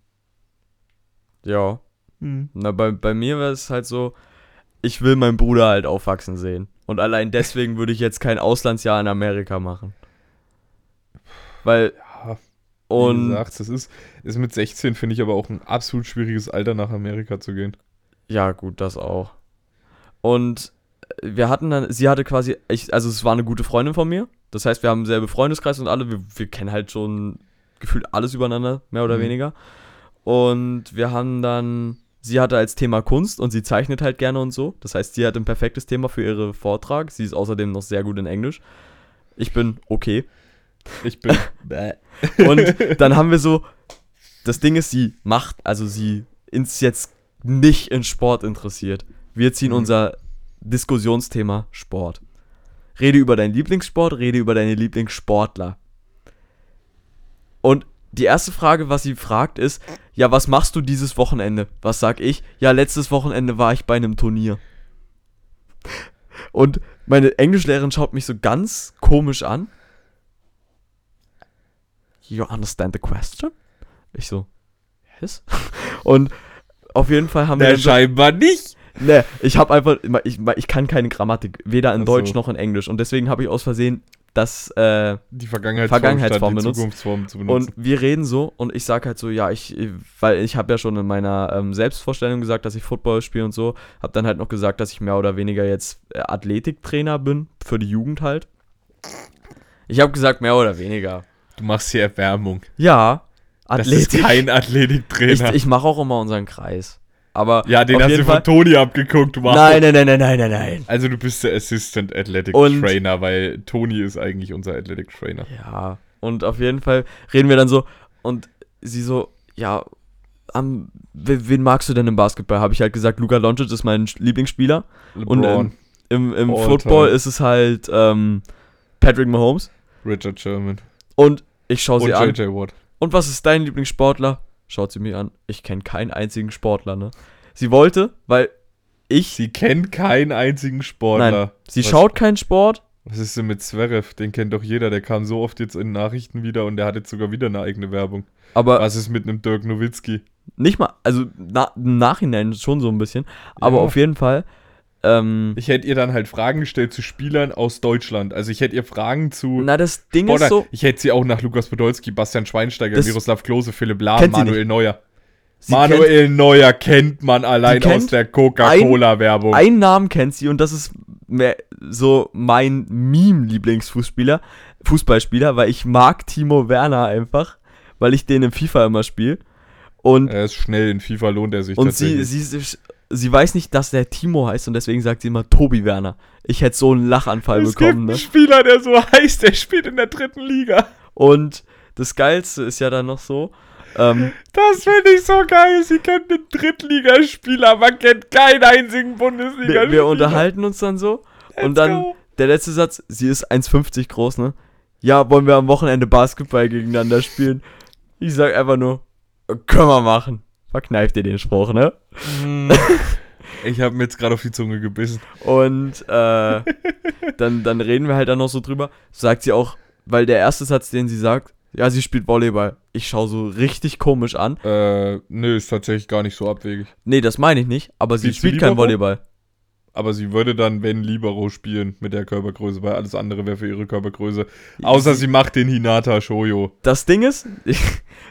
Ja. Na, bei, bei mir wäre es halt so, ich will meinen Bruder halt aufwachsen sehen. Und allein deswegen würde ich jetzt kein Auslandsjahr in Amerika machen. Weil, Ja, wie und gesagt, das ist, ist mit 16, finde ich aber auch ein absolut schwieriges Alter, nach Amerika zu gehen. ja, gut, das auch. Und wir hatten dann, sie hatte quasi, ich, also es war eine gute Freundin von mir. Das heißt, wir haben selbe Freundeskreis und alle, wir, wir kennen halt schon gefühlt alles übereinander, mehr oder Mhm. weniger. Und wir haben dann, sie hatte als Thema Kunst und sie zeichnet halt gerne und so. Das heißt, sie hat ein perfektes Thema für ihre Vortrag. Sie ist außerdem noch sehr gut in Englisch. Ich bin okay. Ich bin. Und dann haben wir so, das Ding ist, sie macht, also sie ist jetzt nicht in Sport interessiert. Wir ziehen Mhm. unser Diskussionsthema Sport. Rede über deinen Lieblingssport, rede über deine Lieblingssportler. Und die erste Frage, was sie fragt, ist: Ja, was machst du dieses Wochenende? Was sag ich? Ja, letztes Wochenende war ich bei einem Turnier. Und meine Englischlehrerin schaut mich so ganz komisch an. you understand the question? Ich so, yes. Und auf jeden Fall haben wir Der dann so, scheinbar nicht. Ne, ich habe einfach, ich, ich kann keine Grammatik, weder in Ach so. Deutsch noch in Englisch. Und deswegen habe ich aus Versehen das, äh, Die Vergangenheitsform, Vergangenheitsform benutzt. Zukunftsform zu benutzen. und wir reden so und ich sag halt so, ja, ich, weil ich habe ja schon in meiner ähm, Selbstvorstellung gesagt, dass ich Football spiele und so, habe dann halt noch gesagt, dass ich mehr oder weniger jetzt äh, Athletiktrainer bin, für die Jugend halt. Ich habe gesagt, mehr oder weniger. du machst hier Erwärmung. Ja, Das Athletik. ist kein ich Athletiktrainer. ich mache auch immer unseren Kreis. Aber ja, den hast du Fall, von Toni abgeguckt. Wow. Nein, nein, nein, nein, nein, nein, nein. Also du bist der Assistant Athletic Und- Trainer, weil Toni ist eigentlich unser Athletic Trainer. Ja, und auf jeden Fall reden wir dann so und sie so, ja, am, we- wen magst du denn im Basketball? Habe ich halt gesagt, Luka Doncic ist mein Lieblingsspieler. Und LeBron, im, im All Football time. ist es halt ähm, Patrick Mahomes. Richard Sherman Und ich schaue und sie an. JJ Watt. Und was ist dein Lieblingssportler? Schaut sie mir an. Ich kenne keinen einzigen Sportler, ne? Sie wollte, weil ich. Sie kennt keinen einzigen Sportler. Nein, sie was, schaut keinen Sport. Was ist denn mit Zverev? Den kennt doch jeder. Der kam so oft jetzt in Nachrichten wieder und der hat jetzt sogar wieder eine eigene Werbung. Aber Was ist mit einem Dirk Nowitzki? nicht mal, also na, im Nachhinein schon so ein bisschen. Aber Ja. auf jeden Fall. Ähm, Ich hätte ihr dann halt Fragen gestellt zu Spielern aus Deutschland. Also ich hätte ihr Fragen zu na, das Ding Sportler- ist so. Ich hätte sie auch nach Lukas Podolski, Bastian Schweinsteiger, Miroslav Klose, Philipp Lahm, Kennt Manuel Neuer. sie Manuel Neuer kennt man allein kennt aus der Coca-Cola-Werbung. Einen Namen kennt sie und das ist mehr so mein Meme-Lieblingsfußspieler, Fußballspieler, weil ich mag Timo Werner einfach, weil ich den im FIFA immer spiele. Und, Er ist schnell, in FIFA lohnt er sich und sie, tatsächlich. sie, sie weiß nicht, dass der Timo heißt und deswegen sagt sie immer Tobi Werner. Ich hätte so einen Lachanfall es bekommen, gibt einen ne? Spieler, der so heißt, der spielt in der dritten Liga. Und das Geilste ist ja dann noch so, ähm, Das finde ich so geil. Sie kennt einen Drittligaspieler, man kennt keinen einzigen Bundesligaspieler. wir, wir unterhalten uns dann so und Let's dann go. der letzte Satz, sie ist 1,50 groß, ne? Ja, wollen wir am Wochenende Basketball gegeneinander spielen? Ich sag einfach nur, können wir machen. Verkneift ihr den Spruch, ne? Ich habe mir jetzt gerade auf die Zunge gebissen. Und äh, dann, dann reden wir halt dann noch so drüber. Sagt sie auch, weil der erste Satz, den sie sagt, ja, sie spielt Volleyball. Ich schaue so richtig komisch an. Äh, nö, ist tatsächlich gar nicht so abwegig. Nee, das meine ich nicht, aber sie Spielt sie spielt kein Libero? Volleyball. Aber sie würde dann, wenn Libero spielen mit der Körpergröße, weil alles andere wäre für ihre Körpergröße. Außer sie macht den Hinata Shoyo. Das Ding ist,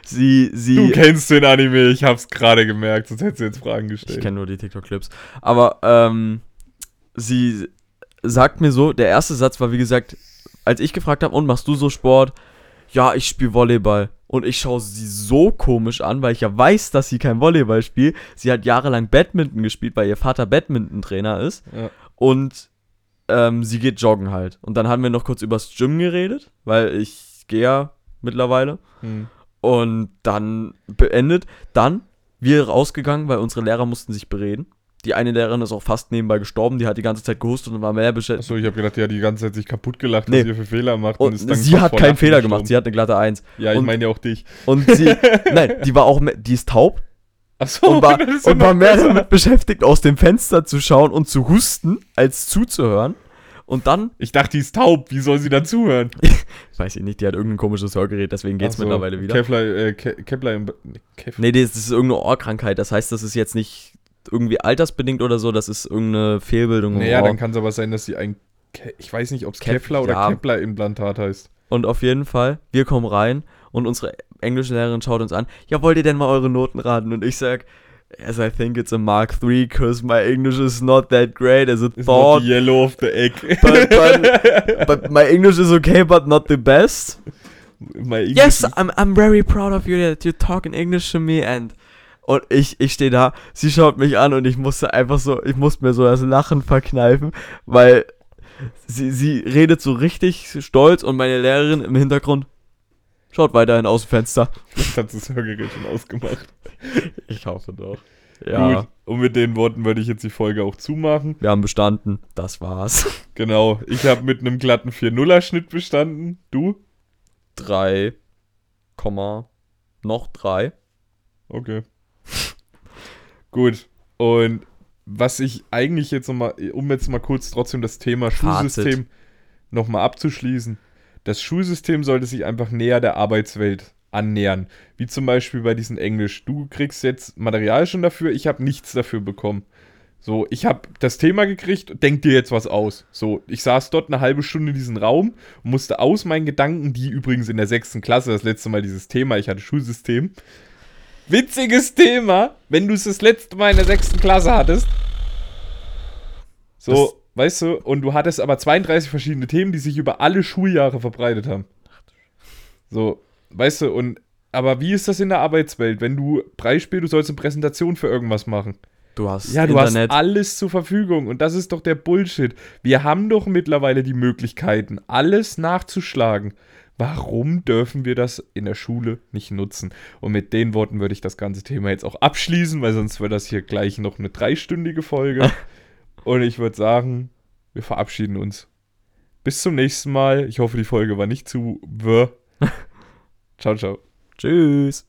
sie, sie. Du kennst den Anime, ich hab's gerade gemerkt, sonst hättest du jetzt Fragen Ich gestellt. kenne nur die TikTok-Clips. Aber ähm, sie sagt mir so, der erste Satz war wie gesagt, als ich gefragt habe, und machst du so Sport? Ja, ich spiele Volleyball. Und ich schaue sie so komisch an, weil ich ja weiß, dass sie kein Volleyball spielt. Sie hat jahrelang Badminton gespielt, weil ihr Vater Badminton-Trainer ist. Ja. Und ähm, sie geht joggen halt. Und dann haben wir noch kurz übers Gym geredet, weil ich gehe ja mittlerweile. Hm. Und dann beendet. Dann wir rausgegangen, weil unsere Lehrer mussten sich bereden. Die eine Lehrerin ist auch fast nebenbei gestorben, die hat die ganze Zeit gehustet und war mehr beschäftigt. Achso, ich habe gedacht, die hat die ganze Zeit sich kaputt gelacht, Nee. was ihr für Fehler macht. Und dann sie hat keinen Fehler gestorben. gemacht, sie hat eine glatte Eins. Ja, ich und- meine ja auch dich. Und sie, nein, die war auch, die ist taub Achso, und war, das ist und war mehr besser. damit beschäftigt, aus dem Fenster zu schauen und zu husten, als zuzuhören. Und dann, Ich dachte, die ist taub, wie soll sie dazuhören? weiß ich nicht, die hat irgendein komisches Hörgerät, deswegen geht's so, mittlerweile wieder. Kevlar, äh, Ke Kepler im. Nee, Kev Nee, das ist irgendeine Ohrkrankheit. Das heißt, das ist jetzt nicht irgendwie altersbedingt oder so, das ist irgendeine Fehlbildung naja, Ohr. dann kann es aber sein, dass sie ein. Ke ich weiß nicht, ob es Kev- Kevlar oder ja. Kepler-Implantat heißt. Und auf jeden Fall, wir kommen rein und unsere englische Lehrerin schaut uns an. Ja, wollt ihr denn mal eure Noten raten? Und ich sag, as I think it's a Mark III, because my English is not that great as a not thought. the yellow of the egg. But, but, but my English is okay, but not the best. My English Yes, I'm, I'm very proud of you that you're talking English to me and und ich, ich stehe da, sie schaut mich an und ich musste einfach so, ich musste mir so das Lachen verkneifen, weil sie, sie redet so richtig stolz und meine Lehrerin im Hintergrund schaut weiterhin aus dem Fenster. Jetzt hat das Hörgerät schon ausgemacht. Ich hoffe doch. Ja, Gut. Und mit den Worten würde ich jetzt die Folge auch zumachen. wir haben bestanden. Das war's. Genau. Ich habe mit einem glatten 4-0er-Schnitt bestanden. Du? Drei, Komma, noch drei. Okay. Gut. Und was ich eigentlich jetzt nochmal, um jetzt mal kurz trotzdem das Thema Fazit. Schulsystem nochmal abzuschließen. das Schulsystem sollte sich einfach näher der Arbeitswelt annähern. Wie zum Beispiel bei diesem Englisch. Du kriegst jetzt Material schon dafür, ich habe nichts dafür bekommen. So, ich habe das Thema gekriegt, denk dir jetzt was aus. So, ich saß dort eine halbe Stunde in diesem Raum und musste aus meinen Gedanken, die übrigens in der sechsten Klasse, das letzte Mal dieses Thema, ich hatte Schulsystem. Witziges Thema, wenn du es das letzte Mal in der sechsten Klasse hattest. So, das weißt du, und du hattest aber 32 verschiedene Themen, die sich über alle Schuljahre verbreitet haben. So, weißt du, und aber wie ist das in der Arbeitswelt, wenn du Beispiel, du sollst eine Präsentation für irgendwas machen? Du hast ja, du Internet. hast alles zur Verfügung und das ist doch der Bullshit. Wir haben doch mittlerweile die Möglichkeiten, alles nachzuschlagen. Warum dürfen wir das in der Schule nicht nutzen? Und mit den Worten würde ich das ganze Thema jetzt auch abschließen, weil sonst wird das hier gleich noch eine dreistündige Folge. und ich würde sagen, wir verabschieden uns. Bis zum nächsten Mal. Ich hoffe, die Folge war nicht zu wirr. ciao, ciao. Tschüss.